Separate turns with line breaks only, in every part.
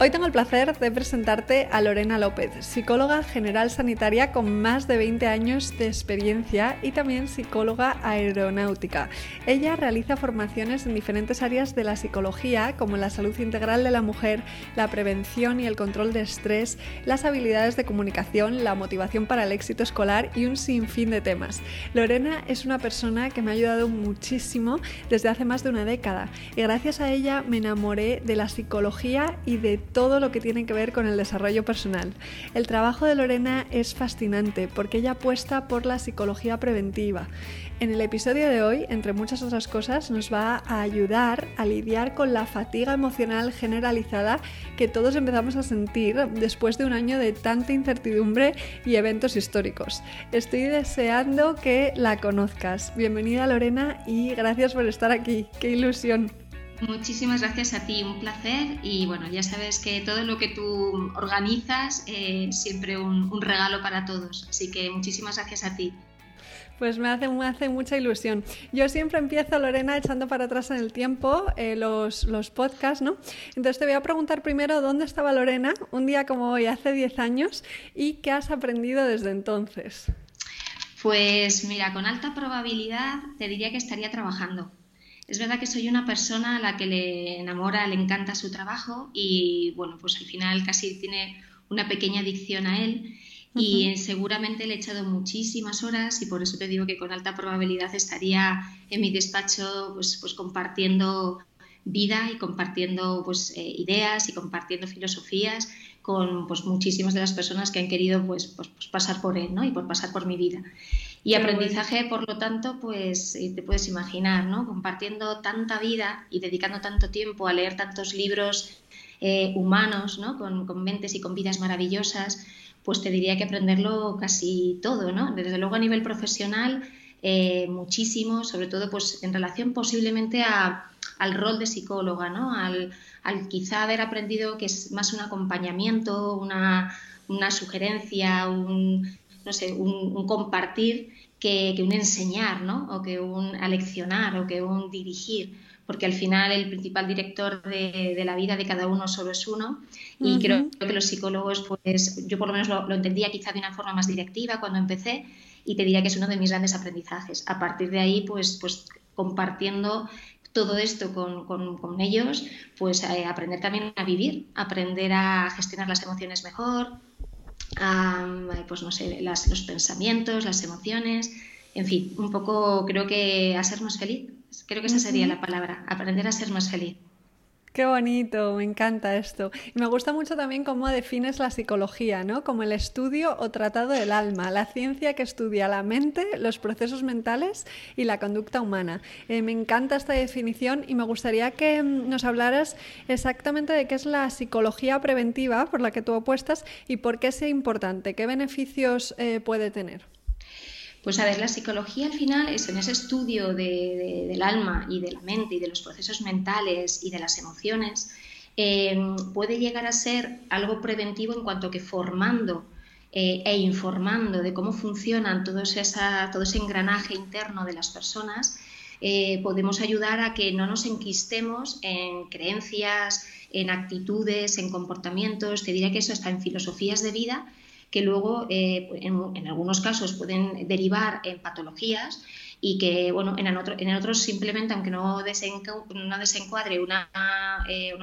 Hoy tengo el placer de presentarte a Lorena López, psicóloga general sanitaria con más de 20 años de experiencia y también psicóloga aeronáutica. Ella realiza formaciones en diferentes áreas de la psicología como la salud integral de la mujer, la prevención y el control de estrés, las habilidades de comunicación, la motivación para el éxito escolar y un sinfín de temas. Lorena es una persona que me ha ayudado muchísimo desde hace más de una década y gracias a ella me enamoré de la psicología y de todo lo que tiene que ver con el desarrollo personal. El trabajo de Lorena es fascinante porque ella apuesta por la psicología preventiva. En el episodio de hoy, entre muchas otras cosas, nos va a ayudar a lidiar con la fatiga emocional generalizada que todos empezamos a sentir después de un año de tanta incertidumbre y eventos históricos. Estoy deseando que la conozcas. Bienvenida Lorena y gracias por estar aquí. ¡Qué ilusión!
Muchísimas gracias a ti, un placer y bueno, ya sabes que todo lo que tú organizas es siempre un, regalo para todos, así que muchísimas gracias a ti.
Pues me hace, me hace mucha ilusión. Yo siempre empiezo, Lorena, echando para atrás en el tiempo eh, los, los podcasts, ¿no? Entonces te voy a preguntar primero dónde estaba Lorena un día como hoy, hace 10 años, y qué has aprendido desde entonces.
Pues mira, con alta probabilidad te diría que estaría trabajando. Es verdad que soy una persona a la que le enamora, le encanta su trabajo y bueno, pues al final casi tiene una pequeña adicción a él y seguramente le he echado muchísimas horas y por eso te digo que con alta probabilidad estaría en mi despacho pues, pues compartiendo vida y compartiendo pues, eh, ideas y compartiendo filosofías con pues, muchísimas de las personas que han querido pues, pues, pues pasar por él ¿no? y por pasar por mi vida. Y aprendizaje, por lo tanto, pues te puedes imaginar, ¿no? Compartiendo tanta vida y dedicando tanto tiempo a leer tantos libros eh, humanos, ¿no? Con, mentes y con vidas maravillosas, pues te diría que aprenderlo casi todo, ¿no? Desde luego a nivel profesional, eh, muchísimo, sobre todo pues en relación posiblemente al rol de psicóloga, ¿no? Al, quizá haber aprendido que es más un acompañamiento, una, una sugerencia, un, no sé, un, compartir que, un enseñar, ¿no? O que un aleccionar o que un dirigir, porque al final el principal director de, la vida de cada uno solo es uno y creo que los psicólogos, pues yo por lo menos lo, entendía quizá de una forma más directiva cuando empecé y te diría que es uno de mis grandes aprendizajes. A partir de ahí, pues, pues compartiendo todo esto con, ellos, pues eh, aprender también a vivir, aprender a gestionar las emociones mejor, pues no sé, los pensamientos, las emociones, en fin, un poco creo que a ser más feliz. Creo que esa sería la palabra, aprender a ser más feliz.
Qué bonito, me encanta esto. Y me gusta mucho también cómo defines la psicología, ¿no? Como el estudio o tratado del alma, la ciencia que estudia la mente, los procesos mentales y la conducta humana. Eh, me encanta esta definición y me gustaría que mm, nos hablaras exactamente de qué es la psicología preventiva por la que tú apuestas y por qué es importante, qué beneficios eh, puede tener.
Pues a ver, la psicología al final es en ese estudio del alma y de la mente y de los procesos mentales y de las emociones, em, puede llegar a ser algo preventivo en cuanto que formando eh, e informando de cómo funcionan todo, esa, todo ese engranaje interno de las personas, eh, podemos ayudar a que no nos enquistemos en creencias, en actitudes, en comportamientos. Te diría que eso está en filosofías de vida que luego eh, en, algunos casos pueden derivar en patologías y que bueno en, en otros simplemente aunque no, no desencuadre una eh,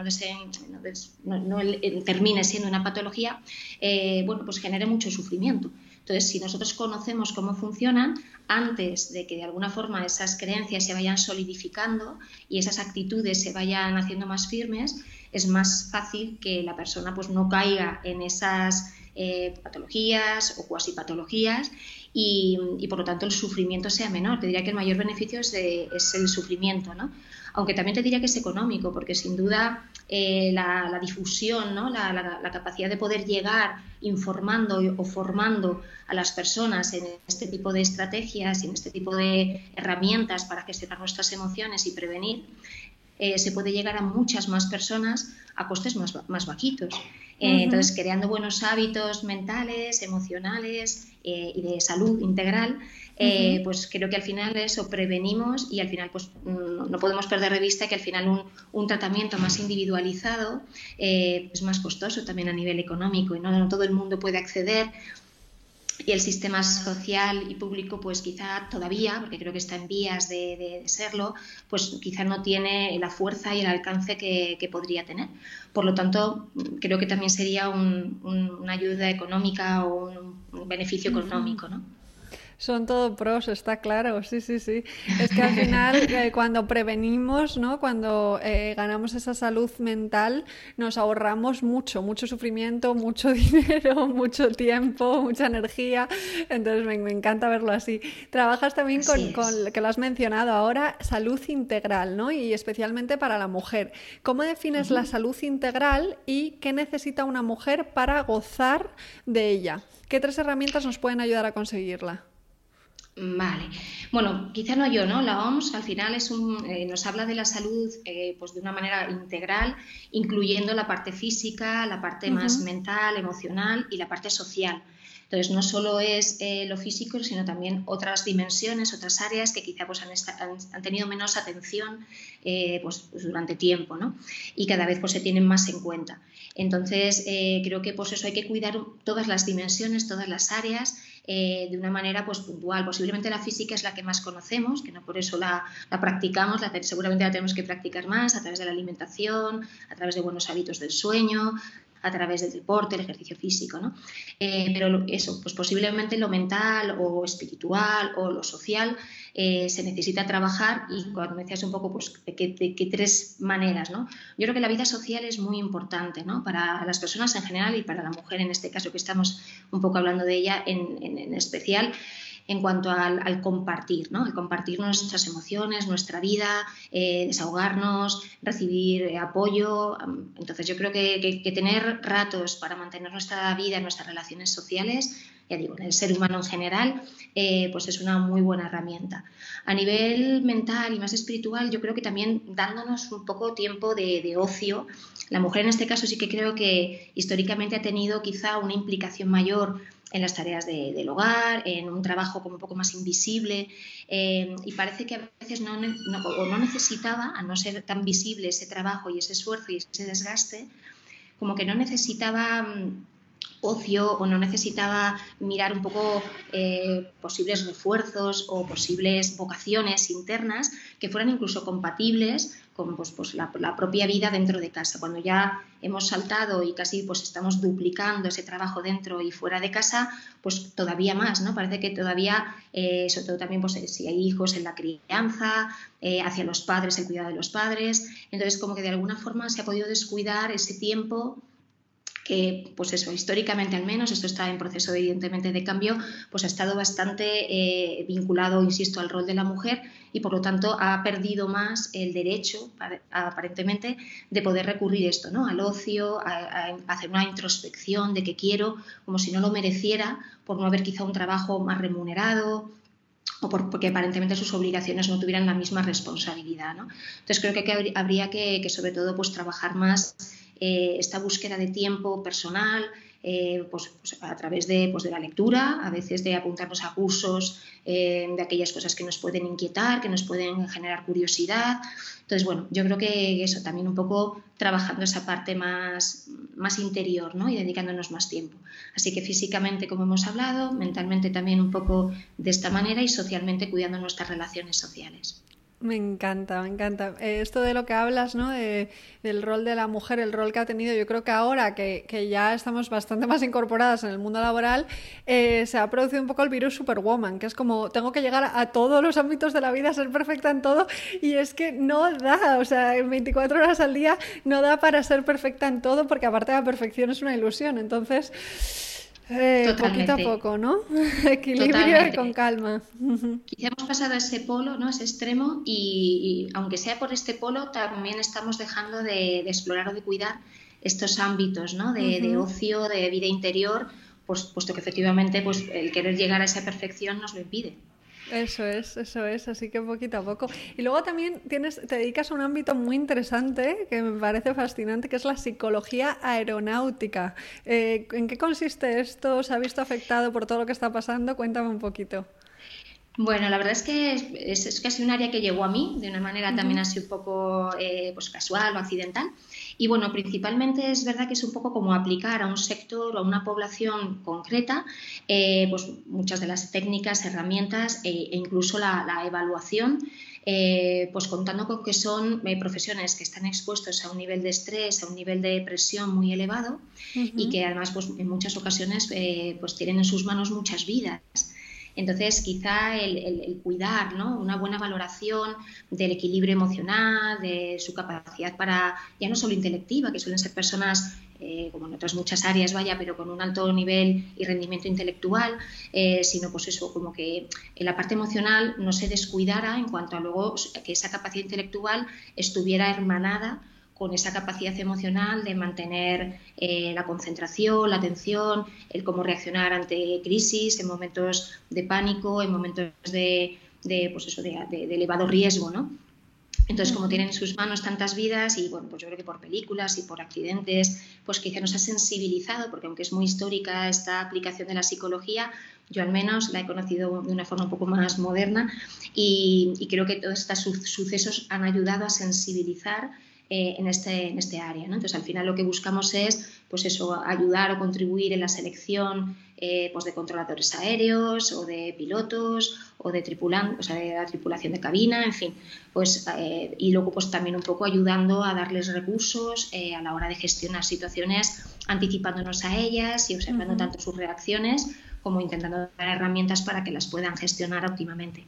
no, termine siendo una patología eh, bueno pues genere mucho sufrimiento. Entonces si nosotros conocemos cómo funcionan antes de que de alguna forma esas creencias se vayan solidificando y esas actitudes se vayan haciendo más firmes es más fácil que la persona pues no caiga en esas eh, patologías o cuasi patologías y, por lo tanto el sufrimiento sea menor. Te diría que el mayor beneficio es, el sufrimiento, ¿no? Aunque también te diría que es económico, porque sin duda eh, la, difusión, ¿no? La, capacidad de poder llegar informando o formando a las personas en este tipo de estrategias y en este tipo de herramientas para gestionar nuestras emociones y prevenir, eh, se puede llegar a muchas más personas a costes más, más bajitos. Eh, entonces, creando buenos hábitos mentales, emocionales eh, y de salud integral, pues creo que al final eso prevenimos y al final pues no, podemos perder de vista que al final un, un tratamiento más individualizado es más costoso también a nivel económico y no todo el mundo puede acceder y el sistema social y público pues quizá todavía, porque creo que está en vías de, serlo, pues quizá no tiene la fuerza y el alcance que, podría tener. Por lo tanto, creo que también sería una ayuda económica o un, beneficio económico, ¿no?
Son todo pros, está claro, sí, sí, sí. Es que al final, eh, cuando prevenimos, ¿no? Cuando eh, ganamos esa salud mental, nos ahorramos mucho, mucho sufrimiento, mucho dinero, mucho tiempo, mucha energía. Entonces me, encanta verlo así. Trabajas también con, con, que lo has mencionado ahora, salud integral, ¿no? Y especialmente para la mujer. ¿Cómo defines la salud integral y qué necesita una mujer para gozar de ella? ¿Qué tres herramientas nos pueden ayudar a conseguirla?
Vale. Bueno, quizá no yo, ¿no? La OMS al final es un, eh, nos habla de la salud eh, pues de una manera integral, incluyendo la parte física, la parte más mental, emocional y la parte social. Entonces, no solo es eh, lo físico, sino también otras dimensiones, otras áreas que quizá pues, han, tenido menos atención pues, durante tiempo ¿no? y cada vez pues, se tienen más en cuenta. Entonces, creo que pues, eso hay que cuidar todas las dimensiones, todas las áreas eh, de una manera pues, puntual. Posiblemente la física es la que más conocemos, que no por eso la, practicamos, la, seguramente la tenemos que practicar más a través de la alimentación, a través de buenos hábitos del sueño, a través del deporte, el ejercicio físico, ¿no? Eh, pero eso, pues posiblemente lo mental o espiritual o lo social eh, se necesita trabajar y cuando decías un poco, pues, de qué, tres maneras, ¿no? Yo creo que la vida social es muy importante, ¿no? Para las personas en general y para la mujer en este caso que estamos un poco hablando de ella en, en especial en cuanto al, compartir, ¿no? El compartir nuestras emociones, nuestra vida, eh, desahogarnos, recibir eh, apoyo. Entonces yo creo que, tener ratos para mantener nuestra vida, nuestras relaciones sociales, ya digo, en el ser humano en general, eh, pues es una muy buena herramienta. A nivel mental y más espiritual, yo creo que también dándonos un poco tiempo de, de ocio, la mujer en este caso sí que creo que históricamente ha tenido quizá una implicación mayor en las tareas del hogar, en un trabajo como un poco más invisible eh, y parece que a veces no, o no necesitaba, a no ser tan visible ese trabajo y ese esfuerzo y ese desgaste, como que no necesitaba mm, ocio o no necesitaba mirar un poco eh, posibles refuerzos o posibles vocaciones internas que fueran incluso compatibles con pues, pues la, propia vida dentro de casa. Cuando ya hemos saltado y casi pues estamos duplicando ese trabajo dentro y fuera de casa, pues todavía más, ¿no? Parece que todavía, eh, sobre todo también pues, si hay hijos en la crianza, eh, hacia los padres, el cuidado de los padres, entonces como que de alguna forma se ha podido descuidar ese tiempo que, pues eso, históricamente al menos, esto está en proceso evidentemente de cambio, pues ha estado bastante eh, vinculado, insisto, al rol de la mujer y por lo tanto ha perdido más el derecho, aparentemente, de poder recurrir esto, ¿no? Al ocio, a, hacer una introspección de que quiero, como si no lo mereciera, por no haber quizá un trabajo más remunerado, o porque aparentemente sus obligaciones no tuvieran la misma responsabilidad. ¿no? Entonces creo que, habría que, que, sobre todo pues, trabajar más eh, esta búsqueda de tiempo personal, eh, pues, pues, a través de, pues, de, la lectura, a veces de apuntarnos a cursos eh, de aquellas cosas que nos pueden inquietar, que nos pueden generar curiosidad. Entonces, bueno, yo creo que eso también un poco trabajando esa parte más, más interior ¿no? y dedicándonos más tiempo. Así que físicamente, como hemos hablado, mentalmente también un poco de esta manera y socialmente cuidando nuestras relaciones sociales.
Me encanta, me encanta. Eh, esto de lo que hablas, ¿no? del rol de la mujer, el rol que ha tenido, yo creo que ahora que, ya estamos bastante más incorporadas en el mundo laboral, eh, se ha producido un poco el virus Superwoman, que es como tengo que llegar a todos los ámbitos de la vida, ser perfecta en todo, y es que no da, o sea, en 24 horas al día no da para ser perfecta en todo, porque aparte la perfección es una ilusión. Entonces, eh, poquito a poco, ¿no? Equilibrio y con calma.
Quizá hemos pasado a ese polo, ¿no? Ese extremo y, aunque sea por este polo, también estamos dejando de, explorar o de cuidar estos ámbitos, ¿no? De, ocio, de vida interior, pues, puesto que efectivamente pues, el querer llegar a esa perfección nos lo impide.
Eso es, eso es, así que poquito a poco. Y luego también tienes, te dedicas a un ámbito muy interesante que me parece fascinante, que es la psicología aeronáutica. Eh, ¿En qué consiste esto? ¿Se ha visto afectado por todo lo que está pasando? Cuéntame un poquito.
Bueno, la verdad es que es, casi un área que llegó a mí de una manera también así un poco eh, pues casual o accidental. Y bueno, principalmente es verdad que es un poco como aplicar a un sector o a una población concreta eh, pues muchas de las técnicas, herramientas e, e incluso la, evaluación. Eh, pues contando con que son profesiones que están expuestos a un nivel de estrés, a un nivel de presión muy elevado y que además pues, en muchas ocasiones pues tienen en sus manos muchas vidas. Entonces, quizá el, cuidar, ¿no? Una buena valoración del equilibrio emocional, de su capacidad para, ya no solo intelectiva, que suelen ser personas eh, como en otras muchas áreas, vaya, pero con un alto nivel y rendimiento intelectual, eh, sino pues eso, como que la parte emocional no se descuidara en cuanto a luego que esa capacidad intelectual estuviera hermanada con esa capacidad emocional de mantener eh, la concentración, la atención, el cómo reaccionar ante crisis, en momentos de pánico, en momentos de, pues eso, de, elevado riesgo, ¿no? Entonces, como tienen en sus manos tantas vidas y bueno, pues yo creo que por películas y por accidentes, pues quizá nos ha sensibilizado, porque aunque es muy histórica esta aplicación de la psicología, yo al menos la he conocido de una forma un poco más moderna y, y creo que todos estos sucesos han ayudado a sensibilizar eh, en, este, en este área. Entonces, al final lo que buscamos es pues eso, ayudar o contribuir en la selección eh, pues de controladores aéreos o de pilotos o de o sea, de la tripulación de cabina, en fin, pues eh, y luego pues también un poco ayudando a darles recursos a la hora de gestionar situaciones, anticipándonos a ellas y observando tanto sus reacciones como intentando dar herramientas para que las puedan gestionar óptimamente.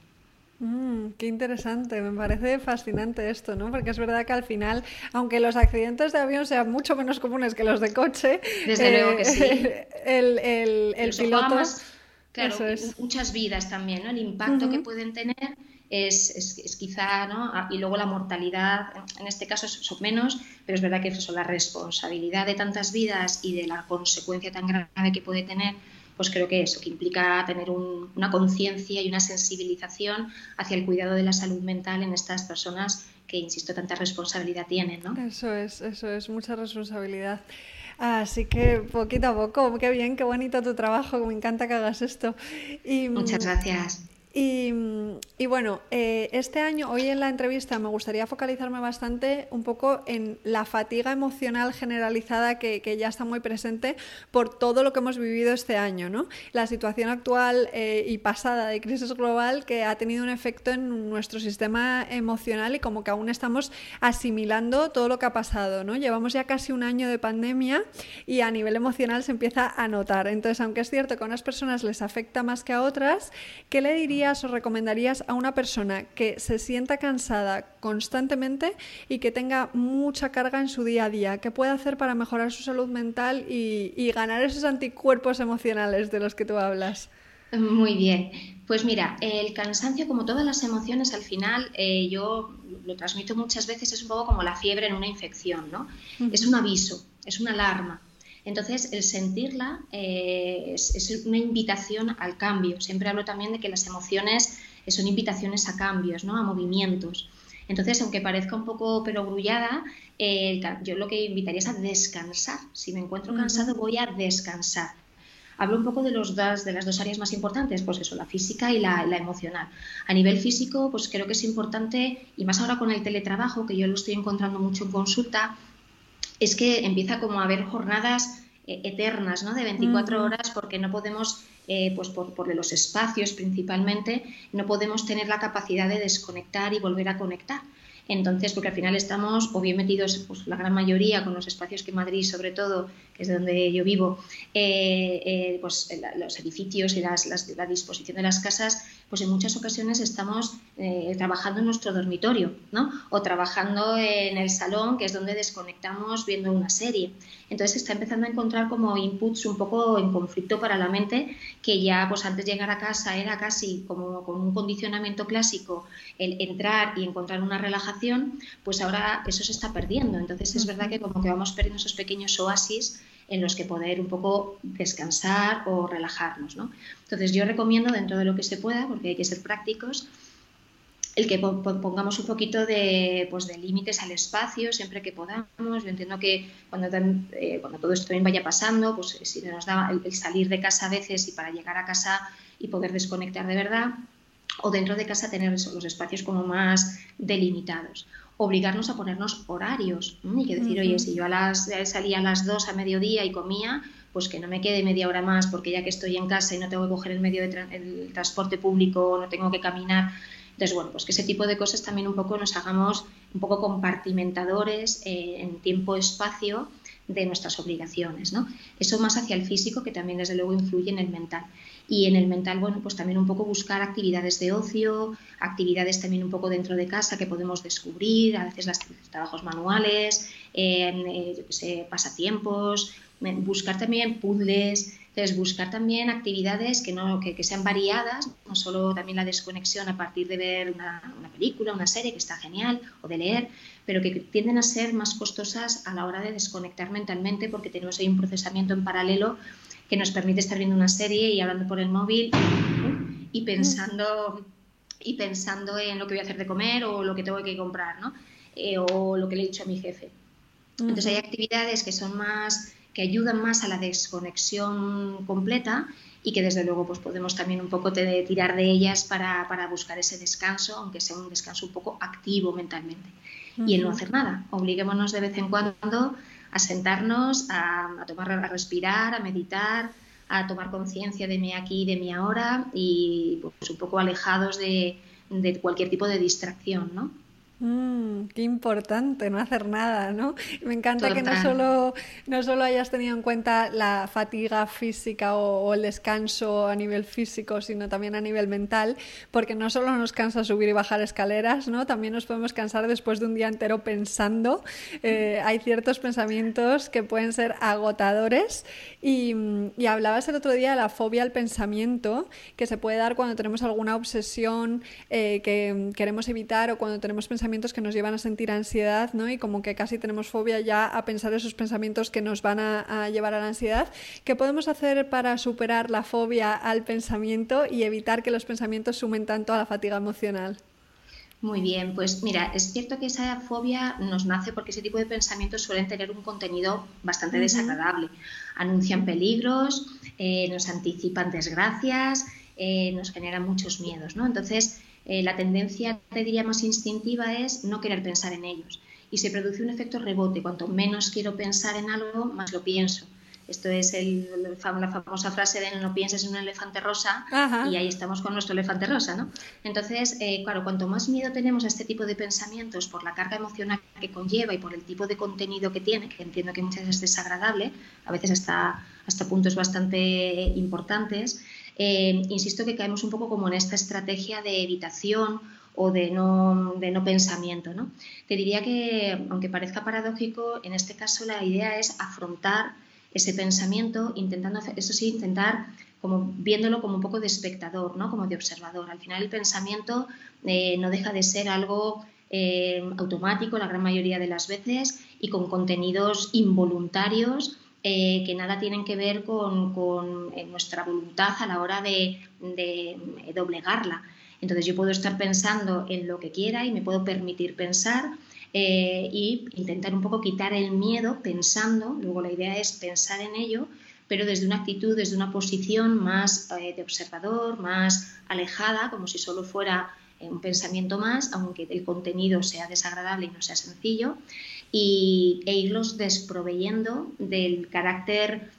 Mm, qué interesante, me parece fascinante esto, ¿no? Porque es verdad que al final, aunque los accidentes de avión sean mucho menos comunes que los de coche,
desde luego que sí.
El, el, el piloto.
claro, muchas vidas también, ¿no? El impacto que pueden tener es, es, quizá, ¿no? Ah, y luego la mortalidad, en este caso son menos, pero es verdad que eso, la responsabilidad de tantas vidas y de la consecuencia tan grave que puede tener pues creo que eso, que implica tener una conciencia y una sensibilización hacia el cuidado de la salud mental en estas personas que, insisto, tanta responsabilidad tienen, ¿no?
Eso es, eso es, mucha responsabilidad. Así que poquito a poco, qué bien, qué bonito tu trabajo, me encanta que hagas esto.
Y, Muchas gracias.
Y, bueno, eh, este año, hoy en la entrevista, me gustaría focalizarme bastante un poco en la fatiga emocional generalizada que, ya está muy presente por todo lo que hemos vivido este año, ¿no? La situación actual eh, y pasada de crisis global que ha tenido un efecto en nuestro sistema emocional y como que aún estamos asimilando todo lo que ha pasado, ¿no? Llevamos ya casi un año de pandemia y a nivel emocional se empieza a notar. Entonces, aunque es cierto que a unas personas les afecta más que a otras, ¿qué le diría o recomendarías a una persona que se sienta cansada constantemente y que tenga mucha carga en su día a día? ¿Qué puede hacer para mejorar su salud mental y, ganar esos anticuerpos emocionales de los que tú hablas?
Muy bien. Pues mira, el cansancio, como todas las emociones, al final eh, yo lo transmito muchas veces, es un poco como la fiebre en una infección, ¿no? Es un aviso, es una alarma. Entonces, el sentirla eh, es, una invitación al cambio. Siempre hablo también de que las emociones son invitaciones a cambios, ¿no? a movimientos. Entonces, aunque parezca un poco perogrullada, eh, yo lo que invitaría es a descansar. Si me encuentro cansado, voy a descansar. Hablo un poco de, los dos, de las dos áreas más importantes, pues eso, la física y la, la, emocional. A nivel físico, pues creo que es importante, y más ahora con el teletrabajo, que yo lo estoy encontrando mucho en consulta, es que empieza como a haber jornadas eternas, ¿no? De 24 horas porque no podemos, pues por, por, los espacios principalmente, no podemos tener la capacidad de desconectar y volver a conectar. Entonces, porque al final estamos o bien metidos, pues la gran mayoría, con los espacios que Madrid, sobre todo, que es donde yo vivo, eh, eh, pues los edificios y las, la disposición de las casas, pues en muchas ocasiones estamos eh, trabajando en nuestro dormitorio, ¿no? O trabajando en el salón, que es donde desconectamos viendo una serie. Entonces está empezando a encontrar como inputs un poco en conflicto para la mente, que ya pues antes de llegar a casa era casi como con un condicionamiento clásico el entrar y encontrar una relajación, pues ahora eso se está perdiendo. Entonces es verdad que como que vamos perdiendo esos pequeños oasis en los que poder un poco descansar o relajarnos. ¿no? Entonces yo recomiendo dentro de lo que se pueda, porque hay que ser prácticos, el que pongamos un poquito de, pues, de límites al espacio siempre que podamos. Yo entiendo que cuando, eh, cuando todo esto también vaya pasando, pues si nos da el, salir de casa a veces y para llegar a casa y poder desconectar de verdad, o dentro de casa tener los espacios como más delimitados obligarnos a ponernos horarios y que decir, oye, si yo a las, salía a las 2 a mediodía y comía, pues que no me quede media hora más porque ya que estoy en casa y no tengo que coger el medio de transporte público, no tengo que caminar. Entonces, bueno, pues que ese tipo de cosas también un poco nos hagamos un poco compartimentadores eh, en tiempo-espacio de nuestras obligaciones, ¿no? Eso más hacia el físico que también desde luego influye en el mental. Y en el mental, bueno, pues también un poco buscar actividades de ocio, actividades también un poco dentro de casa que podemos descubrir, a veces los trabajos manuales, eh, pasatiempos, buscar también puzzles, entonces buscar también actividades que, no, que, sean variadas, no solo también la desconexión a partir de ver una, una, película, una serie que está genial, o de leer, pero que tienden a ser más costosas a la hora de desconectar mentalmente porque tenemos ahí un procesamiento en paralelo que nos permite estar viendo una serie y hablando por el móvil y pensando, y pensando en lo que voy a hacer de comer o lo que tengo que comprar, ¿no? Eh, o lo que le he dicho a mi jefe. Entonces hay actividades que son más, que ayudan más a la desconexión completa y que desde luego pues podemos también un poco tirar de ellas para, para, buscar ese descanso, aunque sea un descanso un poco activo mentalmente. Y el no hacer nada. Obliguémonos de vez en cuando a sentarnos, a, tomar, a respirar, a meditar, a tomar conciencia de mí aquí y de mí ahora y pues un poco alejados de, de cualquier tipo de distracción, ¿no?
Mm, qué importante no hacer nada, ¿no? Me encanta que no solo, no solo hayas tenido en cuenta la fatiga física o, el descanso a nivel físico, sino también a nivel mental, porque no solo nos cansa subir y bajar escaleras, ¿no? También nos podemos cansar después de un día entero pensando. Eh, hay ciertos pensamientos que pueden ser agotadores y, hablabas el otro día de la fobia al pensamiento que se puede dar cuando tenemos alguna obsesión eh, que queremos evitar o cuando tenemos pensamientos que nos llevan a sentir ansiedad, ¿no? Y como que casi tenemos fobia ya a pensar esos pensamientos que nos van a, llevar a la ansiedad. ¿Qué podemos hacer para superar la fobia al pensamiento y evitar que los pensamientos sumen tanto a la fatiga emocional?
Muy bien, pues mira, es cierto que esa fobia nos nace porque ese tipo de pensamientos suelen tener un contenido bastante desagradable. Anuncian peligros, eh, nos anticipan desgracias, eh, nos generan muchos miedos, ¿no? Entonces, eh, la tendencia, te diría, más instintiva es no querer pensar en ellos. Y se produce un efecto rebote. Cuanto menos quiero pensar en algo, más lo pienso. Esto es el, la famosa frase de no pienses en un elefante rosa y ahí estamos con nuestro elefante rosa, ¿no? Entonces, eh, claro, cuanto más miedo tenemos a este tipo de pensamientos por la carga emocional que conlleva y por el tipo de contenido que tiene, que entiendo que muchas veces es desagradable, a veces hasta, hasta puntos bastante importantes, eh, insisto que caemos un poco como en esta estrategia de evitación o de no, pensamiento. ¿no? Te diría que, aunque parezca paradójico, en este caso la idea es afrontar ese pensamiento, intentando, eso sí, intentar como viéndolo como un poco de espectador, ¿no? como de observador. Al final el pensamiento eh, no deja de ser algo eh, automático la gran mayoría de las veces y con contenidos involuntarios eh, que nada tienen que ver con, eh, nuestra voluntad a la hora de, doblegarla. Entonces yo puedo estar pensando en lo que quiera y me puedo permitir pensar e intentar un poco quitar el miedo pensando, luego la idea es pensar en ello, pero desde una actitud, desde una posición más de observador, más alejada, como si solo fuera un pensamiento más, aunque el contenido sea desagradable y no sea sencillo, y, e irlos desproveyendo del carácter,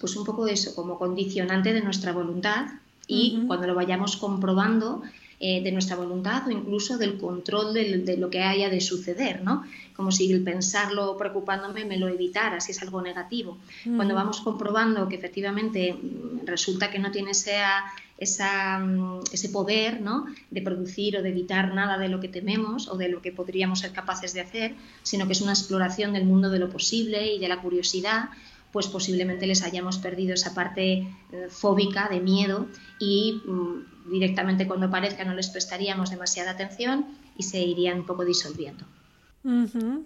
pues un poco eso, como condicionante de nuestra voluntad y cuando lo vayamos comprobando, eh, de nuestra voluntad o incluso del control de, lo que haya de suceder, ¿no? Como si el pensarlo preocupándome me lo evitara, si es algo negativo. Cuando vamos comprobando que efectivamente mm, resulta que no tiene esa, mm, ese poder ¿no? de producir o de evitar nada de lo que tememos o de lo que podríamos ser capaces de hacer, sino que es una exploración del mundo de lo posible y de la curiosidad, pues posiblemente les hayamos perdido esa parte eh, fóbica de miedo y mm, directamente cuando aparezca no les prestaríamos demasiada atención y se irían un poco disolviendo.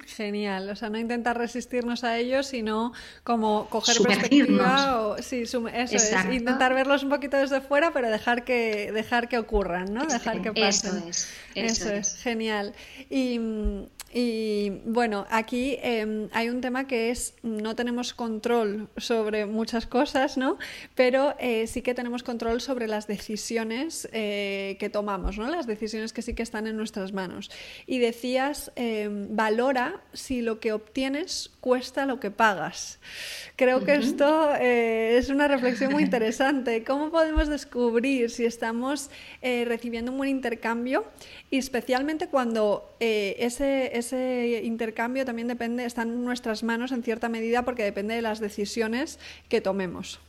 genial, o sea, no intentar resistirnos a ellos, sino como coger perspectiva o sí, eso es, intentar verlos un poquito desde fuera, pero dejar que dejar que ocurran, ¿no? Dejar que pasen.
Eso es,
eso, es. genial. Y mm, y bueno, aquí em, hay un tema que es, no tenemos control sobre muchas cosas, ¿no? Pero eh, sí que tenemos control sobre las decisiones eh, que tomamos, ¿no? Las decisiones que sí que están en nuestras manos. Y decías, em, valora si lo que obtienes cuesta lo que pagas. Creo que esto eh, es una reflexión muy interesante. ¿Cómo podemos descubrir si estamos recibiendo un buen intercambio? Y especialmente cuando ese ese intercambio también depende, está en nuestras manos en cierta medida porque depende de las decisiones que tomemos.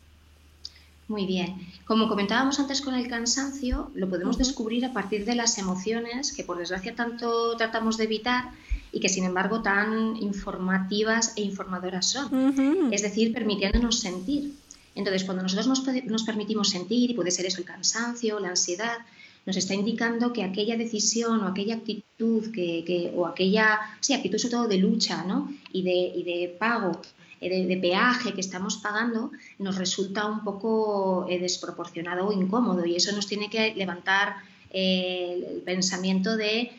Muy bien. Como comentábamos antes con el cansancio, lo podemos descubrir a partir de las emociones que por desgracia tanto tratamos de evitar y que sin embargo tan informativas e informadoras son. Es decir, permitiéndonos sentir. Entonces, cuando nosotros nos, nos, permitimos sentir, y puede ser eso el cansancio, la ansiedad, nos está indicando que aquella decisión o aquella actitud que, o aquella, sí, actitud sobre todo de lucha ¿no? y, de, y de pago, eh, de, peaje que estamos pagando, nos resulta un poco eh, desproporcionado o incómodo y eso nos tiene que levantar eh, el pensamiento de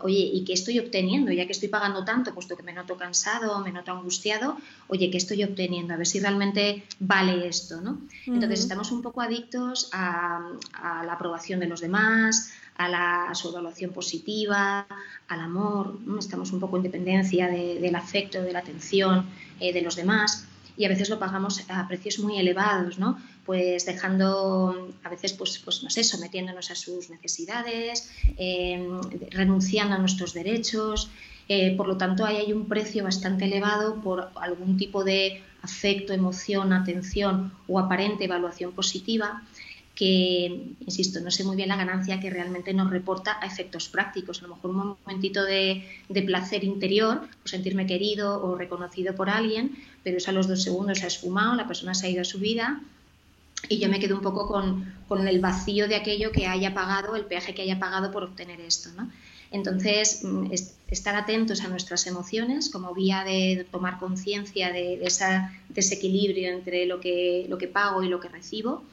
oye, ¿y qué estoy obteniendo? Ya que estoy pagando tanto, puesto que me noto cansado, me noto angustiado, oye, ¿qué estoy obteniendo? A ver si realmente vale esto, ¿no? Entonces estamos un poco adictos a, la aprobación de los demás, a, la, su evaluación positiva, al amor, estamos un poco en dependencia del afecto, de la atención eh, de los demás y a veces lo pagamos a precios muy elevados, ¿no? Pues dejando, a veces, pues, pues no sé, sometiéndonos a sus necesidades, em, renunciando a nuestros derechos. Eh, por lo tanto, ahí hay un precio bastante elevado por algún tipo de afecto, emoción, atención o aparente evaluación positiva que, insisto, no sé muy bien la ganancia que realmente nos reporta a efectos prácticos. A lo mejor un momentito de, placer interior, pues sentirme querido o reconocido por alguien, pero eso a los dos segundos se ha esfumado, la persona se ha ido a su vida y yo me quedo un poco con, el vacío de aquello que haya pagado, el peaje que haya pagado por obtener esto. Entonces, mm, estar atentos a nuestras emociones como vía de tomar conciencia de, de, ese desequilibrio entre lo que, lo que pago y lo que recibo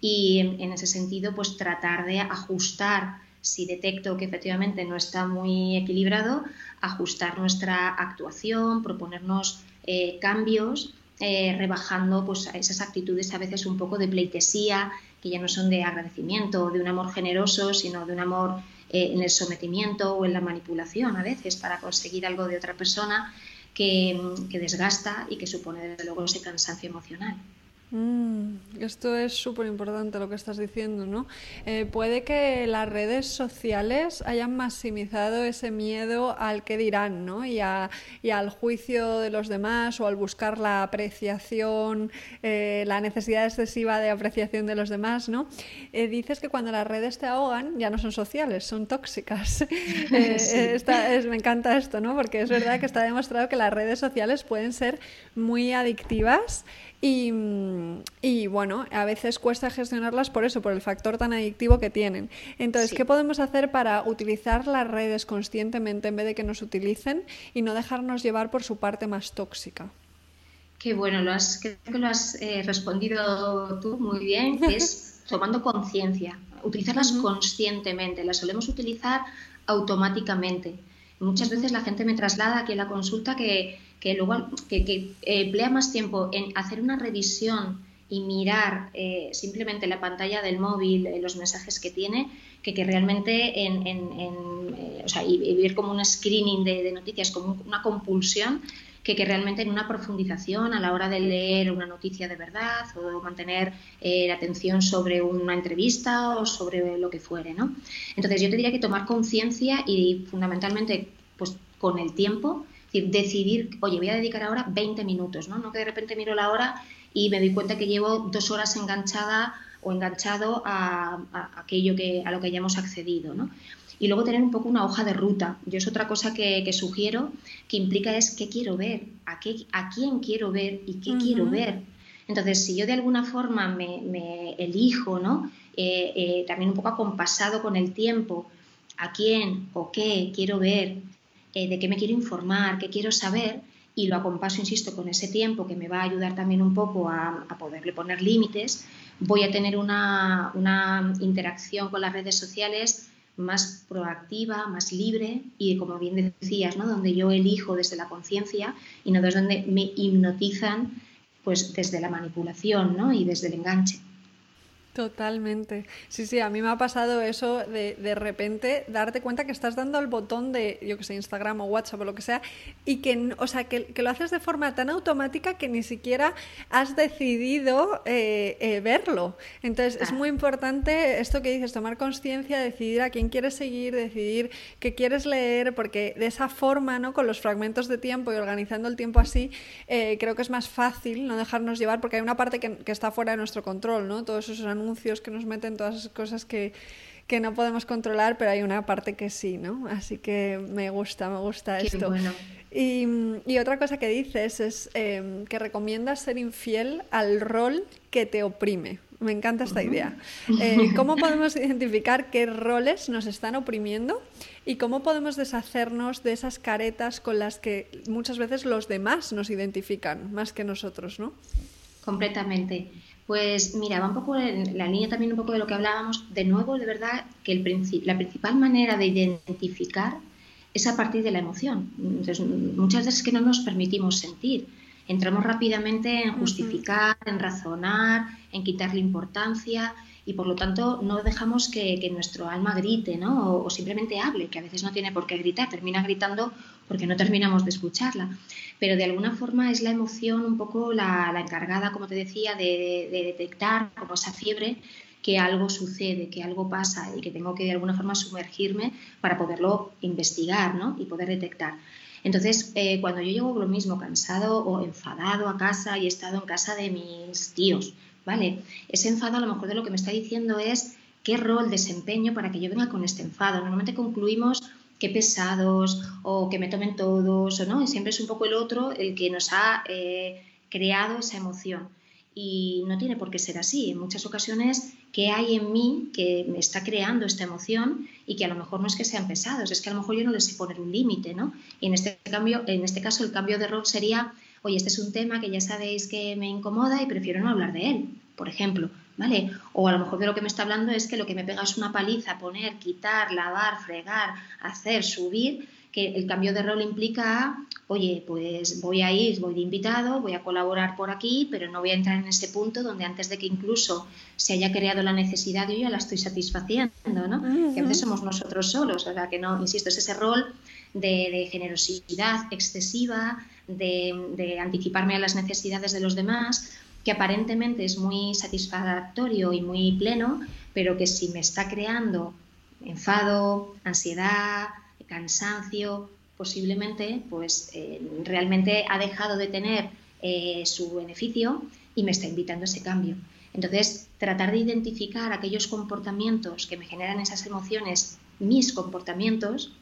y en ese sentido pues tratar de ajustar si detecto que efectivamente no está muy equilibrado, ajustar nuestra actuación, proponernos eh, cambios, eh, rebajando pues, esas actitudes a veces un poco de pleitesía, que ya no son de agradecimiento o de un amor generoso, sino de un amor eh, en el sometimiento o en la manipulación a veces para conseguir algo de otra persona que, que desgasta y que supone desde luego ese cansancio emocional.
Mm, esto es súper importante lo que estás diciendo, ¿no? Eh, puede que las redes sociales hayan maximizado ese miedo al que dirán, ¿no? Y, al juicio de los demás o al buscar la apreciación, eh, la necesidad excesiva de apreciación de los demás, ¿no? Eh, dices que cuando las redes te ahogan ya no son sociales, son tóxicas. me encanta esto, ¿no? Porque es verdad que está demostrado que las redes sociales pueden ser muy adictivas y, bueno, a veces cuesta gestionarlas por eso, por el factor tan adictivo que tienen. Entonces, ¿qué podemos hacer para utilizar las redes conscientemente en vez de que nos utilicen y no dejarnos llevar por su parte más tóxica?
Qué bueno, lo has, creo que lo has eh, respondido tú muy bien, que es tomando conciencia, utilizarlas conscientemente, las solemos utilizar automáticamente. Muchas veces la gente me traslada aquí en la consulta que que luego que, eh, emplea más tiempo en hacer una revisión y mirar eh, simplemente la pantalla del móvil, eh, los mensajes que tiene, que, que realmente en, o sea, y, vivir como un screening de, noticias, como una compulsión, que, realmente en una profundización a la hora de leer una noticia de verdad o mantener la atención sobre una entrevista o sobre lo que fuere, ¿no? Entonces yo te diría que tomar conciencia y fundamentalmente pues con el tiempo, decidir, oye, voy a dedicar ahora 20 minutos, ¿no? No que de repente miro la hora y me doy cuenta que llevo dos horas enganchada o enganchado a, aquello que, a lo que hayamos accedido, ¿no? Y luego tener un poco una hoja de ruta. Yo es otra cosa que, sugiero que implica es qué quiero ver, a, qué, a quién quiero ver y qué quiero ver. Entonces, si yo de alguna forma me, elijo, ¿no? Eh, eh, también un poco acompasado con el tiempo, a quién o qué quiero ver, eh, de qué me quiero informar, qué quiero saber, y lo acompaso, insisto, con ese tiempo que me va a ayudar también un poco a, poderle poner límites, voy a tener una, interacción con las redes sociales más proactiva, más libre y, como bien decías, ¿no? donde yo elijo desde la conciencia y no desde donde me hipnotizan pues desde la manipulación ¿no? y desde el enganche.
Totalmente. Sí, sí, a mí me ha pasado eso de de repente darte cuenta que estás dando al botón de, yo que sé, Instagram o WhatsApp o lo que sea, y que, o sea, que, lo haces de forma tan automática que ni siquiera has decidido eh, eh, verlo. Entonces, es muy importante esto que dices, tomar conciencia, decidir a quién quieres seguir, decidir qué quieres leer, porque de esa forma, ¿no? Con los fragmentos de tiempo y organizando el tiempo así, eh, creo que es más fácil no dejarnos llevar, porque hay una parte que, que está fuera de nuestro control, ¿no? Todos esos anuncios que nos meten, todas esas cosas que, que no podemos controlar, pero hay una parte que sí, ¿no? Así que me gusta, me gusta esto. Y, y, otra cosa que dices es em, que recomiendas ser infiel al rol que te oprime. Me encanta esta idea. Eh, ¿Cómo podemos identificar qué roles nos están oprimiendo y cómo podemos deshacernos de esas caretas con las que muchas veces los demás nos identifican, más que nosotros, ¿no?
Completamente. Pues mira, va un poco en la línea también un poco de lo que hablábamos. De nuevo, de verdad, que el la principal manera de identificar es a partir de la emoción. Entonces, muchas veces que no nos permitimos sentir. Entramos rápidamente en justificar, en razonar, en quitarle importancia y por lo tanto no dejamos que, nuestro alma grite ¿no? o, simplemente hable, que a veces no tiene por qué gritar, termina gritando porque no terminamos de escucharla. Pero de alguna forma es la emoción un poco la, encargada, como te decía, de, detectar como esa fiebre que algo sucede, que algo pasa y que tengo que de alguna forma sumergirme para poderlo investigar ¿no? y poder detectar. Entonces, eh, cuando yo llego lo mismo cansado o enfadado a casa y he estado en casa de mis tíos, ¿vale? Ese enfado a lo mejor de lo que me está diciendo es qué rol desempeño para que yo venga con este enfado. Normalmente concluimos qué pesados o que me tomen todos o no, y siempre es un poco el otro el que nos ha eh, creado esa emoción. Y no tiene por qué ser así. En muchas ocasiones, ¿qué hay en mí que me está creando esta emoción y que a lo mejor no es que sean pesados, es que a lo mejor yo no les sé poner un límite, ¿no? Y en este, cambio, en este caso el cambio de rol sería oye, este es un tema que ya sabéis que me incomoda y prefiero no hablar de él, por ejemplo, ¿vale? O a lo mejor de lo que me está hablando es que lo que me pega es una paliza, poner, quitar, lavar, fregar, hacer, subir, que el cambio de rol implica, oye, pues voy a ir, voy de invitado, voy a colaborar por aquí, pero no voy a entrar en ese punto donde antes de que incluso se haya creado la necesidad, yo ya la estoy satisfaciendo, ¿no? Que a veces somos nosotros solos, o sea, que no, insisto, es ese rol de generosidad excesiva, de, anticiparme a las necesidades de los demás, que aparentemente es muy satisfactorio y muy pleno, pero que si me está creando enfado, ansiedad, cansancio, posiblemente pues eh, realmente ha dejado de tener eh, su beneficio y me está invitando a ese cambio. Entonces, tratar de identificar aquellos comportamientos que me generan esas emociones, mis comportamientos,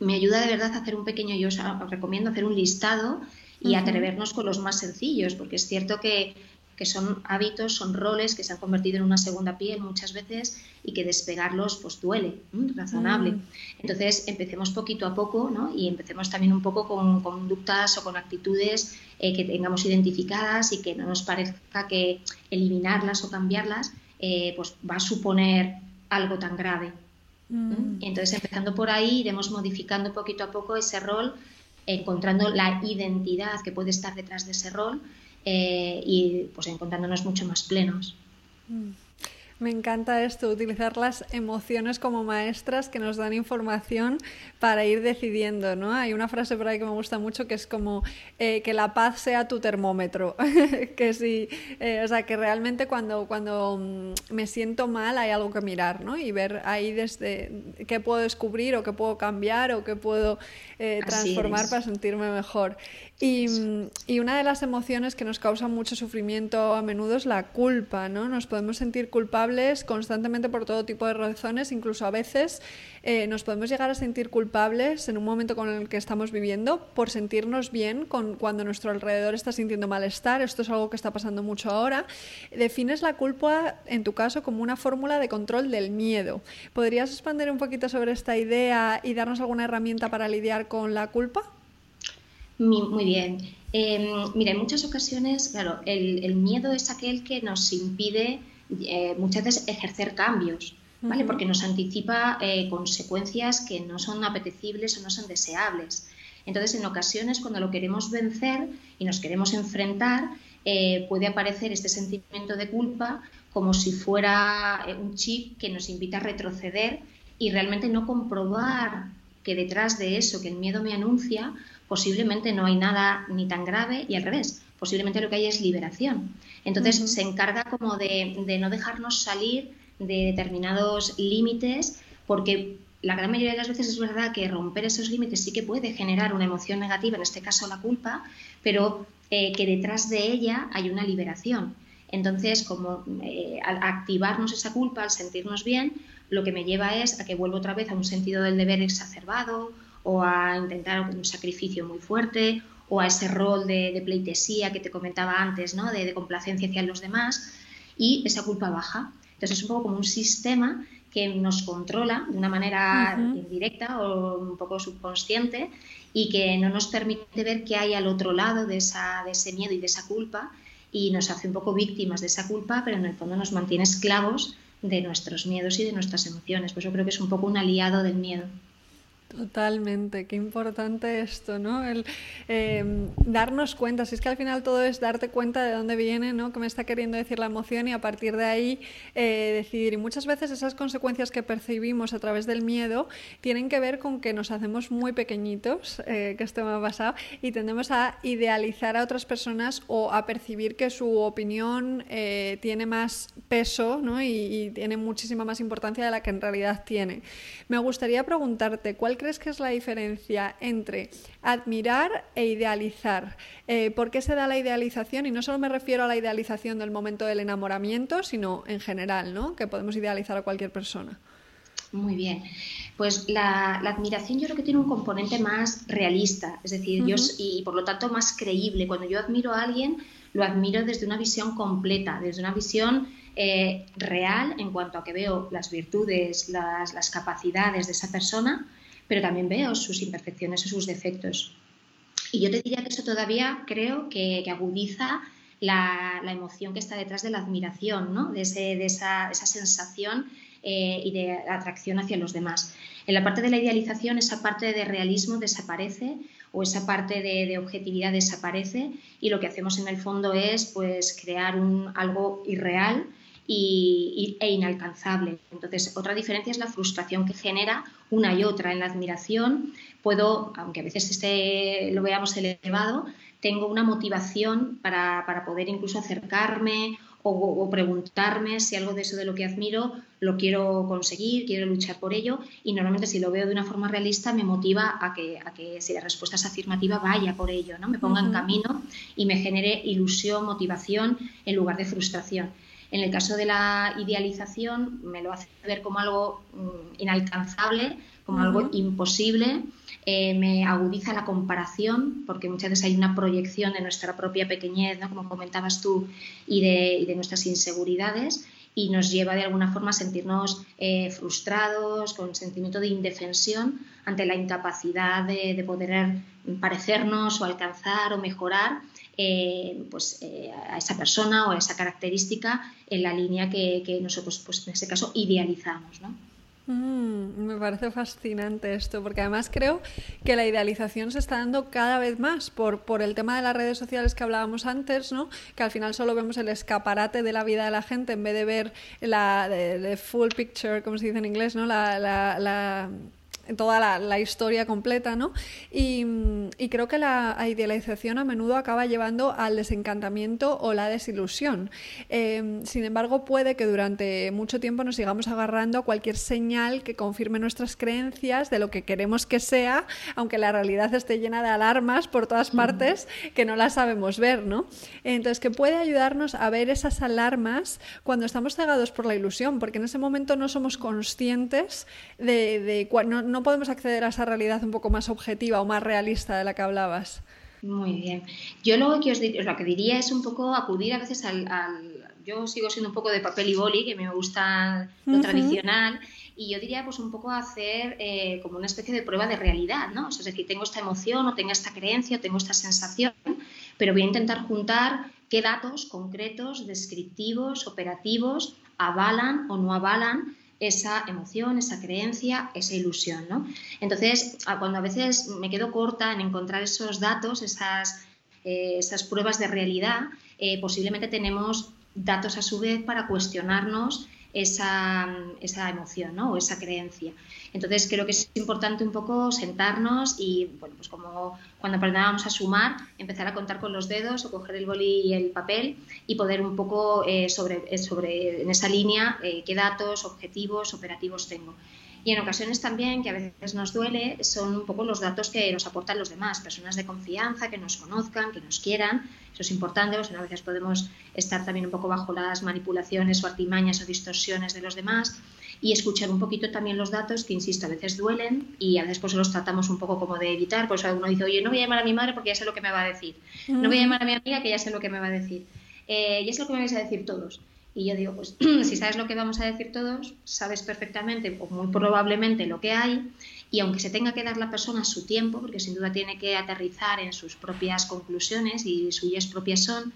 me ayuda de verdad a hacer un pequeño, yo os recomiendo hacer un listado y atrevernos con los más sencillos, porque es cierto que, son hábitos, son roles que se han convertido en una segunda piel muchas veces y que despegarlos pues duele, razonable. Mm. Entonces empecemos poquito a poco ¿no? y empecemos también un poco con conductas o con actitudes eh, que tengamos identificadas y que no nos parezca que eliminarlas o cambiarlas eh, pues va a suponer algo tan grave. Mm. Entonces, empezando por ahí, iremos modificando poquito a poco ese rol, encontrando la identidad que puede estar detrás de ese rol eh, y pues encontrándonos mucho más plenos.
Mm. Me encanta esto, utilizar las emociones como maestras que nos dan información para ir decidiendo, ¿no? Hay una frase por ahí que me gusta mucho que es como eh, que la paz sea tu termómetro, que sí, eh, o sea, que realmente cuando, cuando mm, me siento mal hay algo que mirar, ¿no? Y ver ahí desde qué puedo descubrir o qué puedo cambiar o qué puedo eh, transformar para sentirme mejor. Y, una de las emociones que nos causa mucho sufrimiento a menudo es la culpa, ¿no? Nos podemos sentir culpables constantemente por todo tipo de razones, incluso a veces eh, nos podemos llegar a sentir culpables en un momento con el que estamos viviendo por sentirnos bien con, cuando nuestro alrededor está sintiendo malestar. Esto es algo que está pasando mucho ahora. Defines la culpa, en tu caso, como una fórmula de control del miedo. ¿Podrías expandir un poquito sobre esta idea y darnos alguna herramienta para lidiar con la culpa?
Muy bien. Em, mira, en muchas ocasiones, claro, el, miedo es aquel que nos impide eh, muchas veces ejercer cambios, ¿vale? Porque nos anticipa eh, consecuencias que no son apetecibles o no son deseables. Entonces, en ocasiones, cuando lo queremos vencer y nos queremos enfrentar, eh, puede aparecer este sentimiento de culpa como si fuera un chip que nos invita a retroceder y realmente no comprobar que detrás de eso que el miedo me anuncia, posiblemente no hay nada ni tan grave y al revés, posiblemente lo que hay es liberación. Entonces se encarga como de, no dejarnos salir de determinados límites porque la gran mayoría de las veces es verdad que romper esos límites sí que puede generar una emoción negativa, en este caso la culpa, pero eh, que detrás de ella hay una liberación. Entonces, como eh, al activarnos esa culpa, al sentirnos bien, lo que me lleva es a que vuelvo otra vez a un sentido del deber exacerbado o a intentar un sacrificio muy fuerte o a ese rol de, pleitesía que te comentaba antes, ¿no? de, complacencia hacia los demás y esa culpa baja. Entonces es un poco como un sistema que nos controla de una manera indirecta o un poco subconsciente y que no nos permite ver qué hay al otro lado de, esa, de ese miedo y de esa culpa y nos hace un poco víctimas de esa culpa, pero en el fondo nos mantiene esclavos de nuestros miedos y de nuestras emociones. Pues yo creo que es un poco un aliado del miedo.
Totalmente, qué importante esto, ¿no? El em, darnos cuenta, si es que al final todo es darte cuenta de dónde viene, ¿no? Que me está queriendo decir la emoción y a partir de ahí eh, decidir. Y muchas veces esas consecuencias que percibimos a través del miedo tienen que ver con que nos hacemos muy pequeñitos, eh, que esto me ha pasado, y tendemos a idealizar a otras personas o a percibir que su opinión eh, tiene más peso, ¿no? Y, y tiene muchísima más importancia de la que en realidad tiene. Me gustaría preguntarte, ¿cuál crees que es la diferencia entre admirar e idealizar? Eh, ¿Por qué se da la idealización? Y no solo me refiero a la idealización del momento del enamoramiento, sino en general, ¿no? Que podemos idealizar a cualquier persona.
Muy bien. Pues la, admiración yo creo que tiene un componente más realista, es decir, yo, y por lo tanto más creíble. Cuando yo admiro a alguien, lo admiro desde una visión completa, desde una visión eh, real en cuanto a que veo las virtudes, las, las capacidades de esa persona, pero también veo sus imperfecciones o sus defectos. Y yo te diría que eso todavía creo que, agudiza la, emoción que está detrás de la admiración, ¿no? de, esa, sensación eh, y de atracción hacia los demás. En la parte de la idealización, esa parte de realismo desaparece o esa parte de, objetividad desaparece y lo que hacemos en el fondo es pues, crear un, algo irreal y, e inalcanzable. Entonces, otra diferencia es la frustración que genera una y otra. En la admiración puedo, aunque a veces este, lo veamos elevado, tengo una motivación para, poder incluso acercarme o, preguntarme si algo de eso de lo que admiro lo quiero conseguir, quiero luchar por ello y normalmente si lo veo de una forma realista me motiva a que, a que si la respuesta es afirmativa vaya por ello, ¿no? me ponga en camino y me genere ilusión, motivación en lugar de frustración. En el caso de la idealización, me lo hace ver como algo mm, inalcanzable, como algo imposible, eh, me agudiza la comparación, porque muchas veces hay una proyección de nuestra propia pequeñez, ¿no? como comentabas tú, y de, nuestras inseguridades, y nos lleva de alguna forma a sentirnos eh, frustrados, con sentimiento de indefensión ante la incapacidad de, de poder parecernos o alcanzar o mejorar eh, pues, eh, a esa persona o a esa característica en la línea que, nosotros, pues, en ese caso, idealizamos. ¿no?
Mm, me parece fascinante esto, porque además creo que la idealización se está dando cada vez más por, por el tema de las redes sociales que hablábamos antes, ¿no? que al final solo vemos el escaparate de la vida de la gente en vez de ver la full picture, como se dice en inglés, ¿no? la toda la, historia completa, ¿no? Y, creo que la idealización a menudo acaba llevando al desencantamiento o la desilusión. Em, sin embargo, puede que durante mucho tiempo nos sigamos agarrando a cualquier señal que confirme nuestras creencias de lo que queremos que sea, aunque la realidad esté llena de alarmas por todas partes que no las sabemos ver, ¿no? Entonces, que puede ayudarnos a ver esas alarmas cuando estamos cegados por la ilusión, porque en ese momento no somos conscientes de, de no no podemos acceder a esa realidad un poco más objetiva o más realista de la que hablabas.
Muy bien. Yo lo que, os lo que diría es un poco acudir a veces al, Yo sigo siendo un poco de papel y boli, que me gusta lo tradicional, y yo diría pues un poco hacer eh, como una especie de prueba de realidad, ¿no? es decir, tengo esta emoción o tengo esta creencia o tengo esta sensación, pero voy a intentar juntar qué datos concretos, descriptivos, operativos avalan o no avalan esa emoción, esa creencia, esa ilusión. ¿no? Entonces, cuando a veces me quedo corta en encontrar esos datos, esas, eh, esas pruebas de realidad, eh, posiblemente tenemos datos a su vez para cuestionarnos esa, esa emoción ¿no? o esa creencia. Entonces creo que es importante un poco sentarnos y, bueno, pues como cuando aprendábamos a sumar, empezar a contar con los dedos o coger el boli y el papel y poder un poco eh, sobre, eh, sobre, en esa línea eh, qué datos, objetivos, operativos tengo. Y en ocasiones también, que a veces nos duele, son un poco los datos que nos aportan los demás, personas de confianza, que nos conozcan, que nos quieran. Eso es importante, pues a veces podemos estar también un poco bajo las manipulaciones o artimañas o distorsiones de los demás y escuchar un poquito también los datos que, insisto, a veces duelen y a veces pues los tratamos un poco como de evitar. Pues alguno dice, oye, no voy a llamar a mi madre porque ya sé lo que me va a decir. No voy a llamar a mi amiga que ya sé lo que me va a decir. Eh, y es lo que me vais a decir todos. Y yo digo, pues si sabes lo que vamos a decir todos, sabes perfectamente o muy probablemente lo que hay. Y aunque se tenga que dar la persona su tiempo, porque sin duda tiene que aterrizar en sus propias conclusiones y suyas propias son,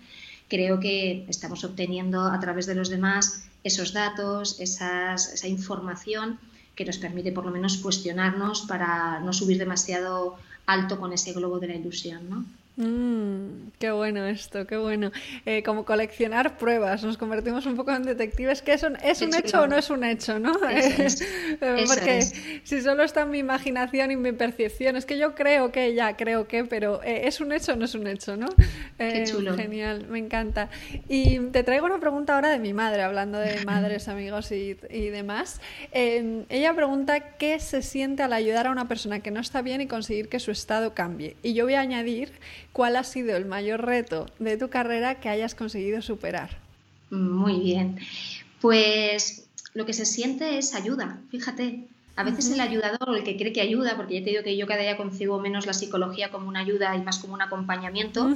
creo que estamos obteniendo a través de los demás esos datos, esa información que nos permite por lo menos cuestionarnos para no subir demasiado alto con ese globo de la ilusión, ¿no?
Mm, qué bueno esto, qué bueno. Eh, como coleccionar pruebas, nos convertimos un poco en detectives. ¿Que es un, es un hecho o no es un hecho? ¿no? Porque si solo está en mi imaginación y mi percepción, es que yo creo que, ya creo que, pero eh, ¿es un hecho o no es un hecho? ¿no?
Qué eh, chulo.
Genial, me encanta. Y te traigo una pregunta ahora de mi madre, hablando de madres, amigos y, y demás. ella pregunta qué se siente al ayudar a una persona que no está bien y conseguir que su estado cambie. Y yo voy a añadir ¿Cuál ha sido el mayor reto de tu carrera que hayas conseguido superar?
Muy bien. Pues lo que se siente es ayuda, fíjate. A veces el ayudador, el que cree que ayuda, porque ya te digo que yo cada día concibo menos la psicología como una ayuda y más como un acompañamiento,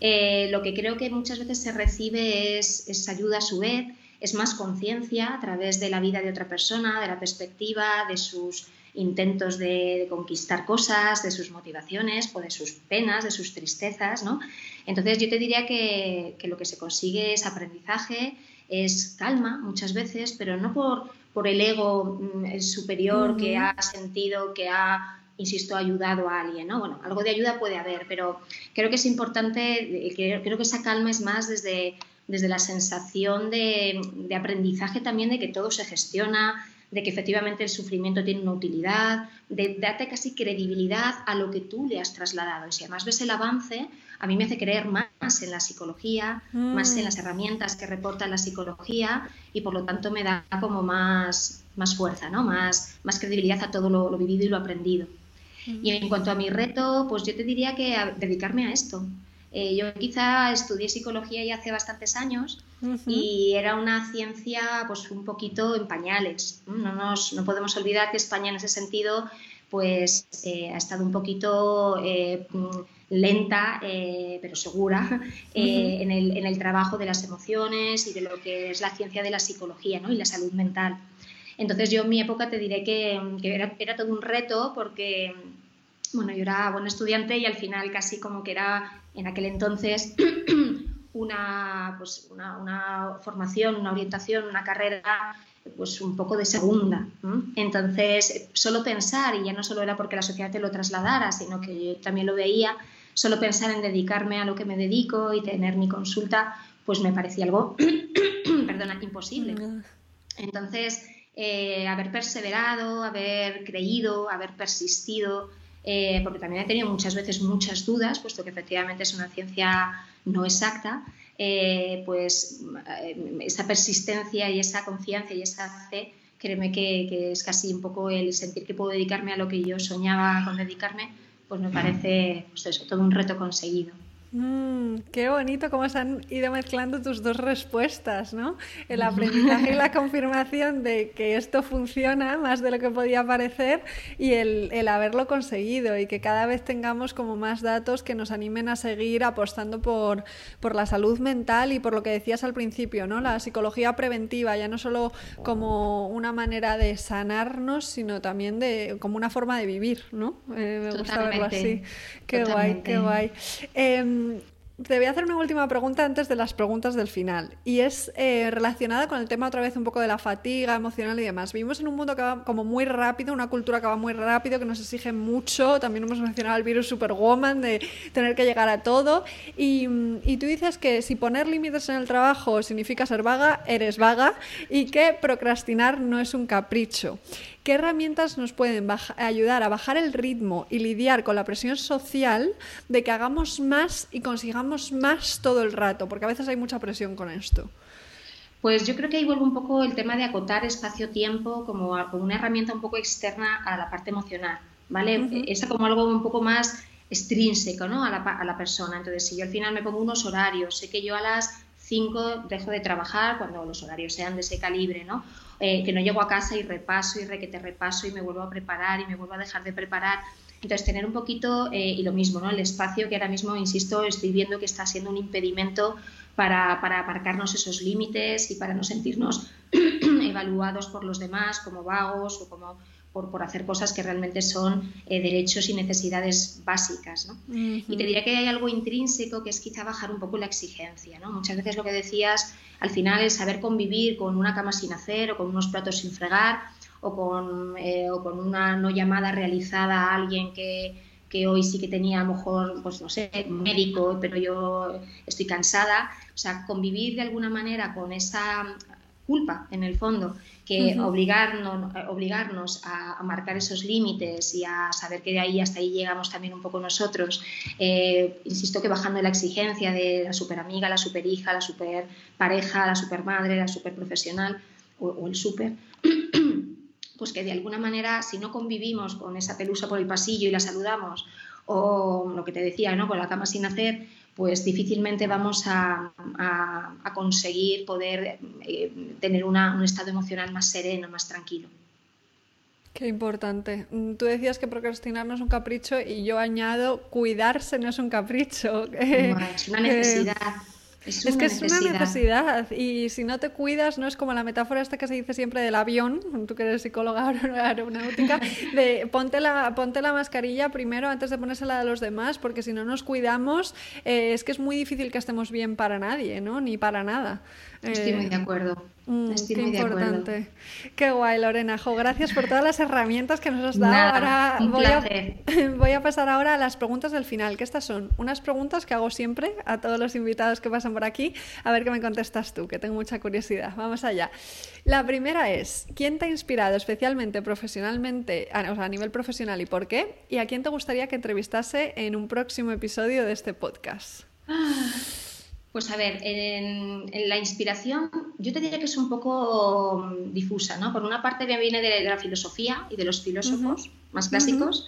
eh, lo que creo que muchas veces se recibe es, es ayuda a su vez, es más conciencia a través de la vida de otra persona, de la perspectiva, de sus intentos de, conquistar cosas, de sus motivaciones o de sus penas, de sus tristezas, ¿no? Entonces yo te diría que, lo que se consigue es aprendizaje, es calma muchas veces, pero no por, por el ego mm, superior que ha sentido, que ha insisto, ayudado a alguien, ¿no? Bueno, algo de ayuda puede haber, pero creo que es importante, creo que esa calma es más desde, desde la sensación de, de aprendizaje también de que todo se gestiona, de que efectivamente el sufrimiento tiene una utilidad, de darte casi credibilidad a lo que tú le has trasladado. Y si además ves el avance, a mí me hace creer más en la psicología, más en las mm. herramientas que reporta la psicología y por lo tanto me da como más, más fuerza, ¿no? más, más credibilidad a todo lo, vivido y lo aprendido. Y en cuanto a mi reto, pues yo te diría que dedicarme a esto, eh, yo quizá estudié psicología ya hace bastantes años y era una ciencia pues un poquito en pañales. No, nos, no podemos olvidar que España en ese sentido pues eh, ha estado un poquito eh, lenta pero segura en, el, en, el, trabajo de las emociones y de lo que es la ciencia de la psicología ¿no? y la salud mental. Entonces yo en mi época te diré que, que era, era todo un reto porque bueno, yo era buena estudiante y al final casi como que era en aquel entonces una, pues una, formación, una orientación, una carrera pues un poco de segunda. Entonces, solo pensar, y ya no solo era porque la sociedad te lo trasladara, sino que yo también lo veía, solo pensar en dedicarme a lo que me dedico y tener mi consulta, pues me parecía algo, perdona, imposible. Entonces, eh, haber perseverado, haber creído, haber persistido, eh, porque también he tenido muchas veces muchas dudas, puesto que efectivamente es una ciencia no exacta, eh, pues esa persistencia y esa confianza y esa fe, créeme que, es casi un poco el sentir que puedo dedicarme a lo que yo soñaba con dedicarme, pues me parece pues eso, todo un reto conseguido.
Mm, qué bonito cómo se han ido mezclando tus dos respuestas, ¿no? El aprendizaje y la confirmación de que esto funciona más de lo que podía parecer y el, haberlo conseguido y que cada vez tengamos como más datos que nos animen a seguir apostando por, por la salud mental y por lo que decías al principio, ¿no? La psicología preventiva, ya no solo como una manera de sanarnos, sino también de como una forma de vivir, ¿no? Eh, me gusta verlo así. Qué guay, qué guay. Em, te voy a hacer una última pregunta antes de las preguntas del final y es eh, relacionada con el tema otra vez un poco de la fatiga emocional y demás. Vivimos en un mundo que va como muy rápido, una cultura que va muy rápido, que nos exige mucho. También hemos mencionado el virus Superwoman de tener que llegar a todo. Y, y tú dices que si poner límites en el trabajo significa ser vaga, eres vaga y que procrastinar no es un capricho. ¿Qué herramientas nos pueden ayudar a bajar el ritmo y lidiar con la presión social de que hagamos más y consigamos más todo el rato? Porque a veces hay mucha presión con esto.
Pues yo creo que ahí vuelve un poco el tema de acotar espacio-tiempo como, una herramienta un poco externa a la parte emocional, ¿vale? Es como algo un poco más extrínseco ¿no? a, la, a la persona. Entonces, si yo al final me pongo unos horarios, sé que yo a las 5 dejo de trabajar cuando los horarios sean de ese calibre, ¿no? Eh, que no llego a casa y repaso y requete repaso y me vuelvo a preparar y me vuelvo a dejar de preparar. Entonces, tener un poquito, eh, y lo mismo, ¿no? El espacio que ahora mismo, insisto, estoy viendo que está siendo un impedimento para, para aparcarnos esos límites y para no sentirnos evaluados por los demás como vagos o como por, por hacer cosas que realmente son eh, derechos y necesidades básicas. ¿no? Y te diría que hay algo intrínseco que es quizá bajar un poco la exigencia. ¿no? Muchas veces lo que decías al final es saber convivir con una cama sin hacer o con unos platos sin fregar o con, eh, o con una no llamada realizada a alguien que, que hoy sí que tenía a lo mejor, pues no sé, médico, pero yo estoy cansada. O sea, convivir de alguna manera con esa culpa, en el fondo, que obligarnos, obligarnos a, marcar esos límites y a saber que de ahí hasta ahí llegamos también un poco nosotros. Eh, insisto que bajando la exigencia de la super amiga, la super hija, la super pareja, la super madre, la super profesional o, el super, pues que de alguna manera si no convivimos con esa pelusa por el pasillo y la saludamos, o lo que te decía, ¿no? con la cama sin hacer, pues difícilmente vamos a, conseguir poder eh, tener un estado emocional más sereno, más tranquilo.
Qué importante. Mm, tú decías que procrastinar no es un capricho y yo añado, cuidarse no es un capricho.
es una necesidad.
Es, que es una necesidad y si no te cuidas, no es como la metáfora esta que se dice siempre del avión, tú que eres psicóloga aeronáutica, de ponte la, ponte la mascarilla primero antes de ponérsela a los demás, porque si no nos cuidamos, eh, es que es muy difícil que estemos bien para nadie, ¿no? Ni para nada.
Estoy muy de acuerdo. Mm,
qué importante. Qué guay, Lorena. gracias por todas las herramientas que nos has dado. ahora voy a, voy a, pasar ahora a las preguntas del final, que estas son unas preguntas que hago siempre a todos los invitados que pasan por aquí. A ver qué me contestas tú, que tengo mucha curiosidad. Vamos allá. La primera es, ¿quién te ha inspirado especialmente profesionalmente, o sea, a nivel profesional y por qué? ¿Y a quién te gustaría que entrevistase en un próximo episodio de este podcast?
Pues a ver, en, la inspiración yo te diría que es un poco mm, difusa, ¿no? Por una parte me viene de, la filosofía y de los filósofos más clásicos,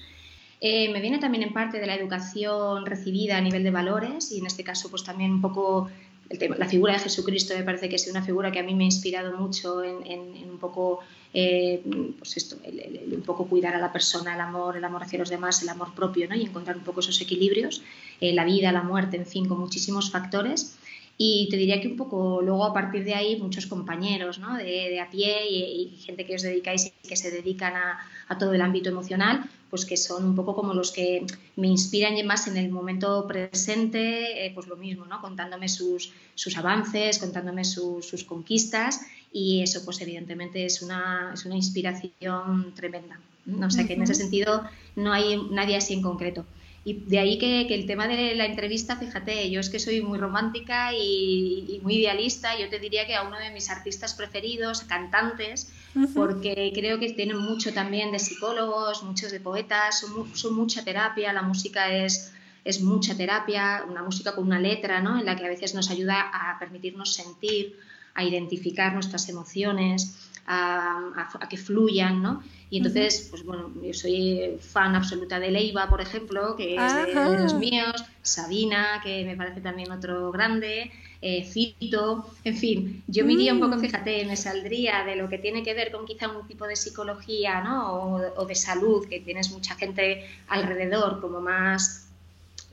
eh, me viene también en parte de la educación recibida a nivel de valores y en este caso pues también un poco la figura de Jesucristo me parece que es una figura que a mí me ha inspirado mucho en, un poco eh, pues esto, un poco cuidar a la persona, el amor, el amor hacia los demás, el amor propio, ¿no? Y encontrar un poco esos equilibrios, eh, la vida, la muerte, en fin, con muchísimos factores. Y te diría que un poco luego a partir de ahí muchos compañeros ¿no? de, a pie y, gente que os dedicáis y que se dedican a, todo el ámbito emocional, pues que son un poco como los que me inspiran más en el momento presente, eh, pues lo mismo, ¿no? contándome sus, sus avances, contándome sus conquistas y eso pues evidentemente es una, es una inspiración tremenda. O sea que en ese sentido no hay nadie así en concreto. Y de ahí que, el tema de la entrevista, fíjate, yo es que soy muy romántica y, muy idealista, yo te diría que a uno de mis artistas preferidos, cantantes, porque creo que tienen mucho también de psicólogos, muchos de poetas, son, mucha terapia, la música es, es mucha terapia, una música con una letra, ¿no? En la que a veces nos ayuda a permitirnos sentir, a identificar nuestras emociones, a, que fluyan, ¿no? Y entonces, pues bueno, yo soy fan absoluta de Leiva, por ejemplo, que es de, los míos, Sabina, que me parece también otro grande, eh, Fito, en fin, yo me iría un poco, mm. fíjate, me saldría de lo que tiene que ver con quizá un tipo de psicología, ¿no? O, o de salud, que tienes mucha gente alrededor como más,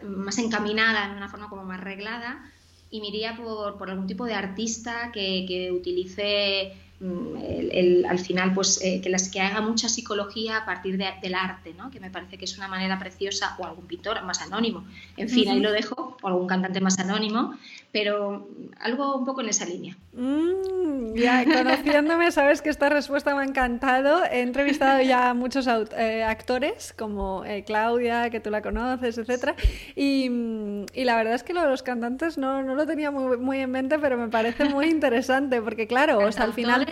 más encaminada, en una forma como más reglada, y me iría por, por algún tipo de artista que, que utilice Mm, el, al final, pues eh, que, las, que haga mucha psicología a partir del arte, ¿no? que me parece que es una manera preciosa, o algún pintor más anónimo, en fin, ahí lo dejo, o algún cantante más anónimo, pero algo un poco en esa línea.
Mm, ya, conociéndome, sabes que esta respuesta me ha encantado. He entrevistado ya a muchos eh, actores, como eh, Claudia, que tú la conoces, etc. Y, mm, y, la verdad es que lo de los cantantes no, no lo tenía muy, muy, en mente, pero me parece muy interesante, porque claro, o sea, al final...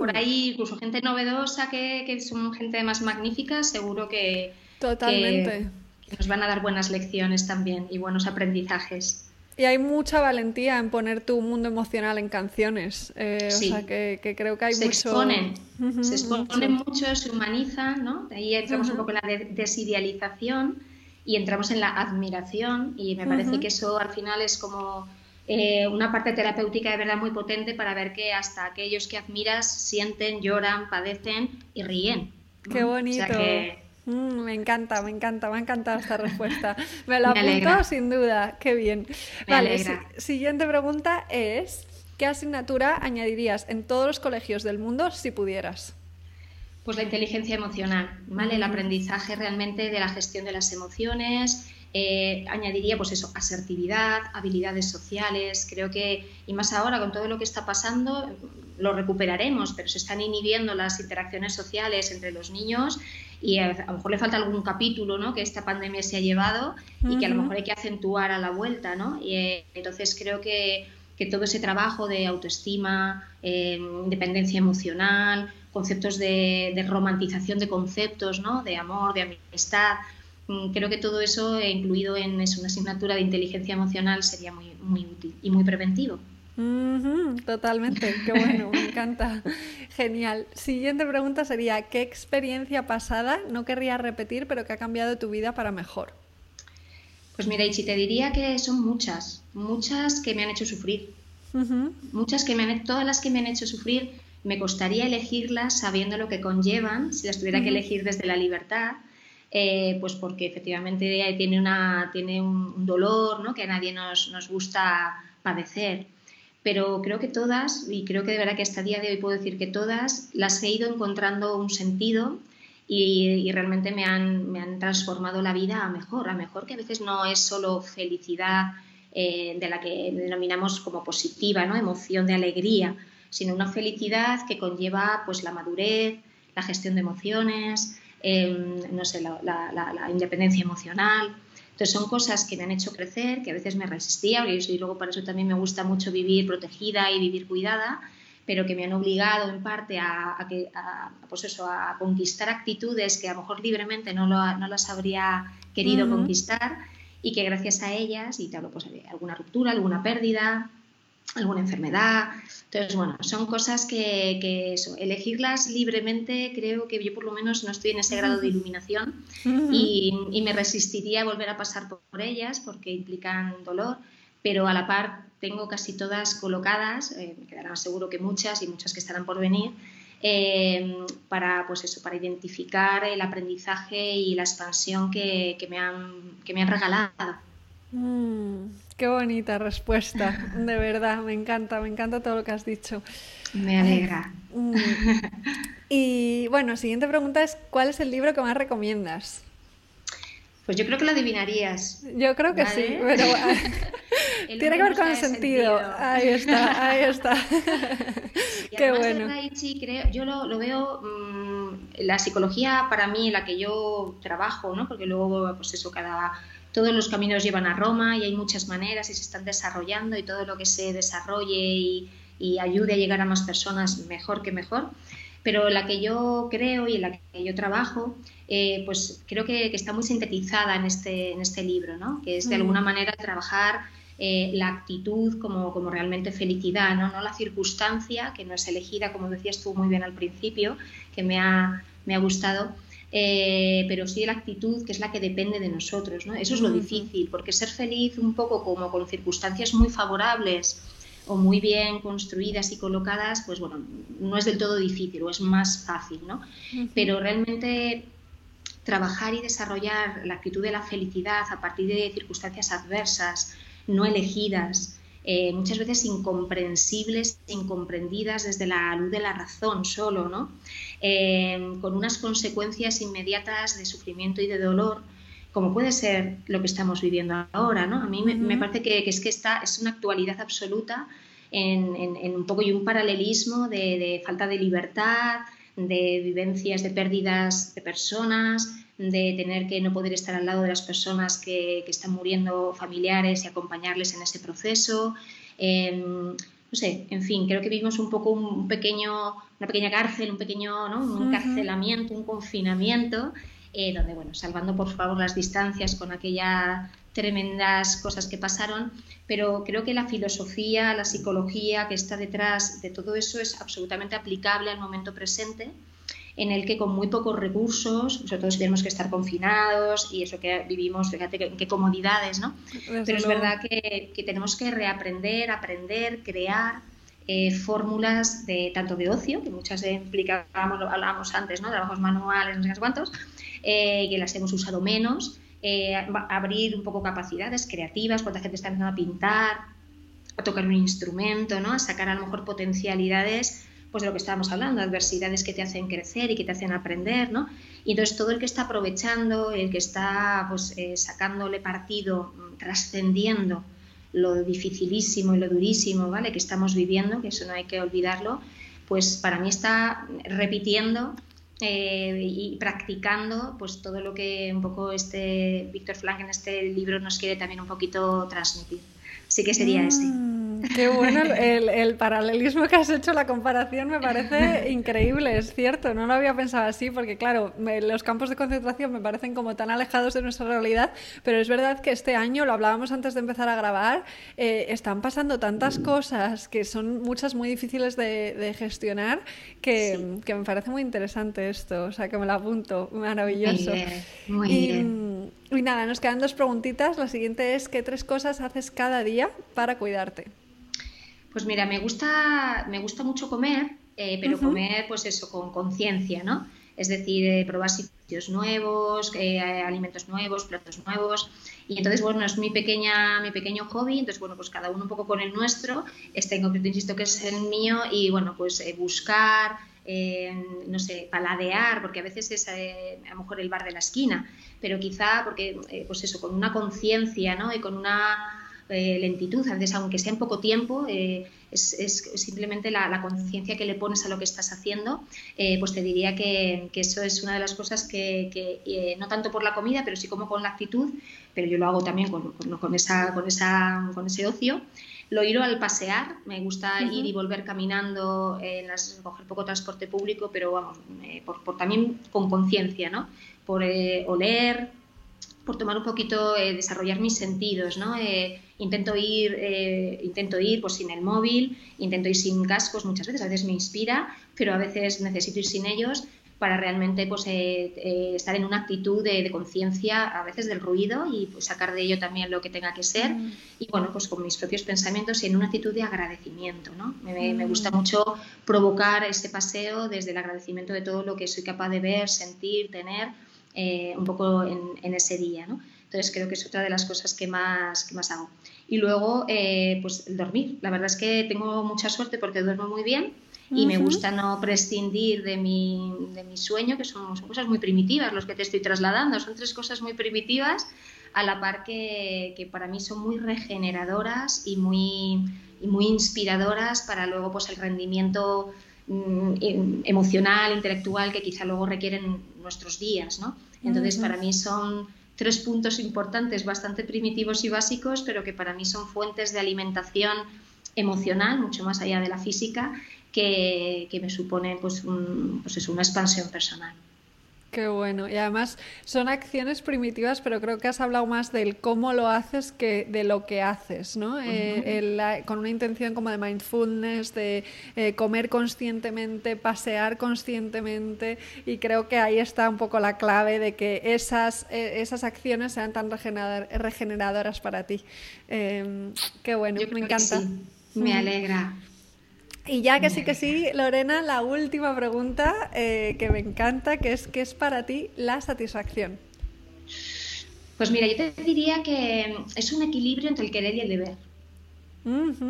Por ahí, incluso gente novedosa, que, que, son gente más magnífica, seguro que...
Totalmente.
que nos van a dar buenas lecciones también y buenos aprendizajes.
Y hay mucha valentía en poner tu mundo emocional en canciones. Eh, o sea, que, creo que hay
se
mucho...
Exponen, se exponen mucho. se humanizan, ¿no? De ahí entramos un poco en la desidealización y entramos en la admiración y me parece que eso al final es como eh, una parte terapéutica de verdad muy potente para ver que hasta aquellos que admiras sienten, lloran, padecen y ríen.
Qué bonito. Mm, me encanta, me encanta, me ha encantado esta respuesta. Me la apunto sin duda, qué bien. vale, siguiente pregunta es, ¿qué asignatura añadirías en todos los colegios del mundo si pudieras?
Pues la inteligencia emocional, ¿vale? El aprendizaje realmente de la gestión de las emociones, eh, añadiría pues eso, asertividad, habilidades sociales, creo que, y más ahora con todo lo que está pasando, lo recuperaremos, pero se están inhibiendo las interacciones sociales entre los niños y a, lo mejor le falta algún capítulo ¿no? que esta pandemia se ha llevado y que a lo mejor hay que acentuar a la vuelta. ¿no? Y, eh, entonces creo que, que, todo ese trabajo de autoestima, eh, independencia emocional, conceptos de, de, romantización de conceptos, ¿no? de amor, de amistad, Mm, creo que todo eso, incluido en una asignatura de inteligencia emocional, sería muy, muy útil y muy preventivo.
Totalmente, qué bueno, me encanta. Genial. Siguiente pregunta sería, ¿qué experiencia pasada no querrías repetir pero que ha cambiado tu vida para mejor?
Pues mira, Ichi, te diría que son muchas, muchas que me han hecho sufrir. Muchas que me han, todas las que me han hecho sufrir, me costaría elegirlas sabiendo lo que conllevan, si las tuviera que elegir desde la libertad, eh, pues porque efectivamente tiene, una, tiene un, dolor ¿no? que a nadie nos, nos, gusta padecer. Pero creo que todas, y creo que de verdad que hasta el día de hoy puedo decir que todas, las he ido encontrando un sentido y, realmente me han, me han, transformado la vida a mejor, a mejor que a veces no es solo felicidad eh, de la que denominamos como positiva, ¿no? emoción de alegría, sino una felicidad que conlleva pues la madurez, la gestión de emociones, no sé, la, independencia emocional. Entonces son cosas que me han hecho crecer, que a veces me resistía, y luego por eso también me gusta mucho vivir protegida y vivir cuidada, pero que me han obligado en parte a, que, pues eso, a conquistar actitudes que a lo mejor libremente no, no las habría querido conquistar y que gracias a ellas, y hablo pues, alguna ruptura, alguna pérdida, alguna enfermedad. Entonces, bueno, son cosas que, eso, elegirlas libremente, creo que yo por lo menos no estoy en ese grado de iluminación y, me resistiría a volver a pasar por ellas porque implican dolor, pero a la par tengo casi todas colocadas, eh, me quedarán seguro que muchas y muchas que estarán por venir, eh, para, pues eso, para identificar el aprendizaje y la expansión que, me, han, que me han regalado.
Mm. Qué bonita respuesta, de verdad, me encanta, me encanta todo lo que has dicho.
Me alegra. Mm.
Y bueno, siguiente pregunta es, ¿cuál es el libro que más recomiendas?
Pues yo creo que lo adivinarías.
Yo creo que sí, pero tiene que ver con el sentido. Ahí está, ahí está.
Qué bueno. creo, yo lo, veo, mm, la psicología para mí, en la que yo trabajo, ¿no? porque luego, pues eso, cada, todos los caminos llevan a Roma y hay muchas maneras y se están desarrollando y todo lo que se desarrolle y, y ayude a llegar a más personas, mejor que mejor pero la que yo creo y en la que yo trabajo, eh, pues creo que, está muy sintetizada en este, en este libro, ¿no? que es de alguna manera trabajar eh, la actitud como, como, realmente felicidad, ¿no? no la circunstancia, que no es elegida, como decías tú muy bien al principio, que me ha, me ha gustado, eh, pero sí la actitud que es la que depende de nosotros. ¿no? Eso es lo difícil, porque ser feliz un poco como con circunstancias muy favorables, o muy bien construidas y colocadas, pues bueno, no es del todo difícil o es más fácil, ¿no? Pero realmente trabajar y desarrollar la actitud de la felicidad a partir de circunstancias adversas, no elegidas, eh, muchas veces incomprensibles, incomprendidas desde la luz de la razón solo, ¿no? Eh, con unas consecuencias inmediatas de sufrimiento y de dolor, como puede ser lo que estamos viviendo ahora, ¿no? A mí me, parece que, es que esta es una actualidad absoluta en, un poco y un paralelismo de, falta de libertad, de vivencias de pérdidas de personas, de tener que no poder estar al lado de las personas que, están muriendo familiares y acompañarles en ese proceso. Em, no sé, en fin, creo que vivimos un poco un pequeño, una pequeña cárcel, un pequeño ¿no? un encarcelamiento, un confinamiento eh, donde, bueno, salvando por favor las distancias con aquellas tremendas cosas que pasaron, pero creo que la filosofía, la psicología que está detrás de todo eso es absolutamente aplicable al momento presente en el que con muy pocos recursos, nosotros tenemos que estar confinados y eso que vivimos, fíjate qué, comodidades, ¿no? Pero es verdad que, tenemos que reaprender, aprender, crear eh, fórmulas de tanto de ocio, que muchas implicábamos, hablábamos antes, ¿no? Trabajos manuales, no sé cuántos, eh, que las hemos usado menos, eh, abrir un poco capacidades creativas, cuánta gente está empezando a pintar, a tocar un instrumento, ¿no? a sacar a lo mejor potencialidades pues de lo que estábamos hablando, adversidades que te hacen crecer y que te hacen aprender, ¿no? Y entonces todo el que está aprovechando, el que está pues, eh, sacándole partido, trascendiendo lo dificilísimo y lo durísimo, ¿vale? Que estamos viviendo, que eso no hay que olvidarlo, pues para mí está repitiendo eh, y practicando pues todo lo que un poco este Víctor Frank en este libro nos quiere también un poquito transmitir. Así que sería ese.
Mm, qué bueno el, paralelismo que has hecho, la comparación me parece increíble, es cierto, no lo había pensado así, porque claro, los campos de concentración me parecen como tan alejados de nuestra realidad, pero es verdad que este año, lo hablábamos antes de empezar a grabar, eh, están pasando tantas cosas que son muchas muy difíciles de, gestionar que, que, me parece muy interesante esto, o sea que me lo apunto, maravilloso.
Muy bien,
y nada, nos quedan dos preguntitas. La siguiente es, ¿qué tres cosas haces cada día para cuidarte?
Pues mira, me gusta, me gusta mucho comer, eh, pero comer pues eso, con conciencia, ¿no? Es decir, eh, probar sitios nuevos, eh, alimentos nuevos, platos nuevos. Y entonces, bueno, es mi, pequeña, mi pequeño hobby, entonces, bueno, pues cada uno un poco con el nuestro. Este en concreto, insisto, que es el mío y, bueno, pues buscar, no sé, paladear, porque a veces es a lo mejor el bar de la esquina, pero quizá porque, eh, pues eso, con una conciencia ¿no? y con una eh, lentitud, a veces aunque sea en poco tiempo, eh, es, simplemente la, conciencia que le pones a lo que estás haciendo, pues te diría que, eso es una de las cosas que, no tanto por la comida, pero sí como con la actitud, pero yo lo hago también con, con, esa, con, esa, con ese ocio. Lo ir al pasear, me gusta ir y volver caminando, las, coger poco transporte público, pero vamos, por, por, también con conciencia, ¿no? por eh, oler, por tomar un poquito, eh, desarrollar mis sentidos, ¿no? Eh, intento ir, intento ir pues, sin el móvil, intento ir sin cascos muchas veces, a veces me inspira, pero a veces necesito ir sin ellos para realmente pues, estar en una actitud de, conciencia a veces del ruido y pues, sacar de ello también lo que tenga que ser mm. y bueno, pues con mis propios pensamientos y en una actitud de agradecimiento, ¿no? Me, me gusta mm. mucho provocar este paseo desde el agradecimiento de todo lo que soy capaz de ver, sentir, tener eh, un poco en, ese día. ¿no? Entonces creo que es otra de las cosas que más, que más hago. Y luego, eh, pues dormir. La verdad es que tengo mucha suerte porque duermo muy bien y me gusta no prescindir de mi, de mi sueño, que son, cosas muy primitivas los que te estoy trasladando, son tres cosas muy primitivas, a la par que, que para mí son muy regeneradoras y muy, y muy inspiradoras para luego pues, el rendimiento emocional, intelectual que quizá luego requieren nuestros días. ¿no? Entonces, para mí son tres puntos importantes, bastante primitivos y básicos, pero que para mí son fuentes de alimentación emocional, mucho más allá de la física, que, me supone pues, pues una expansión personal.
Qué bueno. Y además son acciones primitivas, pero creo que has hablado más del cómo lo haces que de lo que haces, ¿no? Eh, con una intención como de mindfulness, de eh, comer conscientemente, pasear conscientemente. Y creo que ahí está un poco la clave de que esas, eh, esas acciones sean tan regeneradoras para ti. Em, qué bueno, me encanta.
Me alegra.
Y ya que sí que sí, Lorena, la última pregunta eh, que me encanta, que es ¿qué es para ti la satisfacción?
Pues mira, yo te diría que es un equilibrio entre el querer y el deber.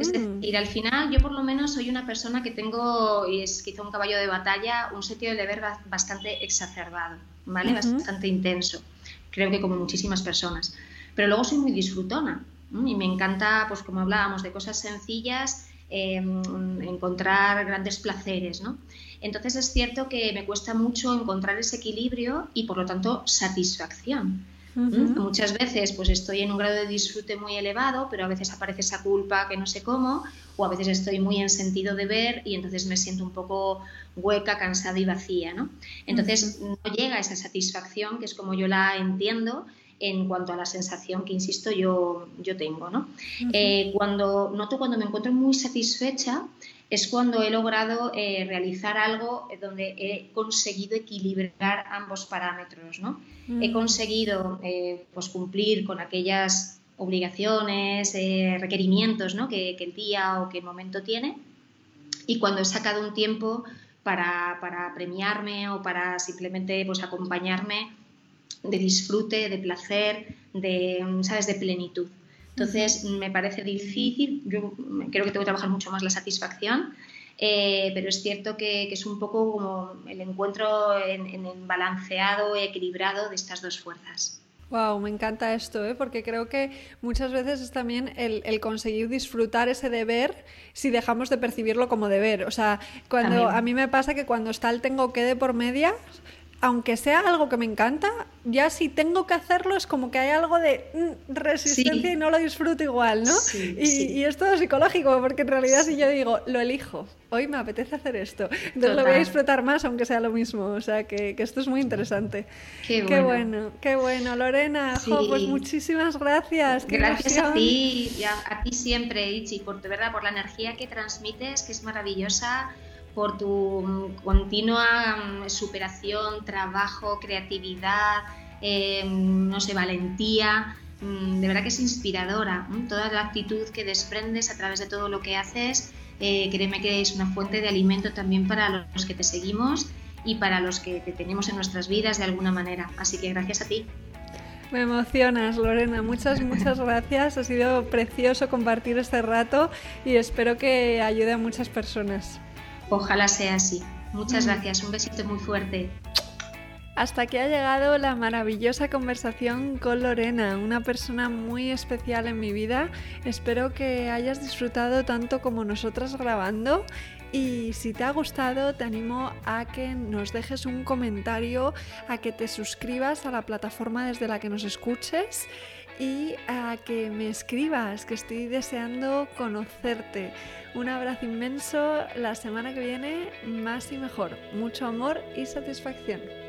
Es decir, al final yo por lo menos soy una persona que tengo, y es quizá un caballo de batalla, un sentido de deber bastante exacerbado, ¿vale? Bastante intenso. Creo que como muchísimas personas. Pero luego soy muy disfrutona y me encanta, pues como hablábamos, de cosas sencillas Em, encontrar grandes placeres, ¿no? Entonces es cierto que me cuesta mucho encontrar ese equilibrio y por lo tanto satisfacción. Muchas veces pues estoy en un grado de disfrute muy elevado, pero a veces aparece esa culpa que no sé cómo, o a veces estoy muy en sentido de ver y entonces me siento un poco hueca, cansada y vacía, ¿no? Entonces no llega esa satisfacción, que es como yo la entiendo, en cuanto a la sensación que, insisto, yo, yo tengo. ¿no? Eh, cuando noto cuando me encuentro muy satisfecha es cuando he logrado eh, realizar algo donde he conseguido equilibrar ambos parámetros. ¿no? He conseguido eh, pues cumplir con aquellas obligaciones, requerimientos ¿no? que, que, el día o que el momento tiene y cuando he sacado un tiempo para, para premiarme o para simplemente pues, acompañarme de disfrute, de placer, de, ¿sabes?, de plenitud. Entonces, me parece difícil, yo creo que tengo que trabajar mucho más la satisfacción, eh, pero es cierto que, es un poco como el encuentro en, en balanceado, equilibrado de estas dos fuerzas.
Wow, me encanta esto, ¿eh? porque creo que muchas veces es también el, el, conseguir disfrutar ese deber si dejamos de percibirlo como deber. O sea, cuando a mí me pasa que cuando está el tengo que de por media, aunque sea algo que me encanta, ya si tengo que hacerlo es como que hay algo de mm, resistencia y no lo disfruto igual, ¿no? y, es todo psicológico, porque en realidad si yo digo, lo elijo, hoy me apetece hacer esto, entonces lo voy a disfrutar más aunque sea lo mismo, o sea que, esto es muy interesante. Qué bueno, qué bueno, Lorena, pues muchísimas gracias.
Gracias a ti, y a, ti siempre, Ichi, por, de verdad, por la energía que transmites, que es maravillosa por tu mm, continua mm, superación, trabajo, creatividad, em, no sé, valentía. Mm, de verdad que es inspiradora. Toda la actitud que desprendes a través de todo lo que haces, eh, créeme que es una fuente de alimento también para los que te seguimos y para los que te tenemos en nuestras vidas de alguna manera. Así que gracias a ti.
Me emocionas, Lorena. Muchas, muchas gracias. Ha sido precioso compartir este rato y espero que ayude a muchas personas.
Ojalá sea así. Muchas mm. gracias, un besito muy fuerte.
Hasta aquí ha llegado la maravillosa conversación con Lorena, una persona muy especial en mi vida. Espero que hayas disfrutado tanto como nosotras grabando y si te ha gustado te animo a que nos dejes un comentario, a que te suscribas a la plataforma desde la que nos escuches y a que me escribas, que estoy deseando conocerte. Un abrazo inmenso, la semana que viene más y mejor. Mucho amor y satisfacción.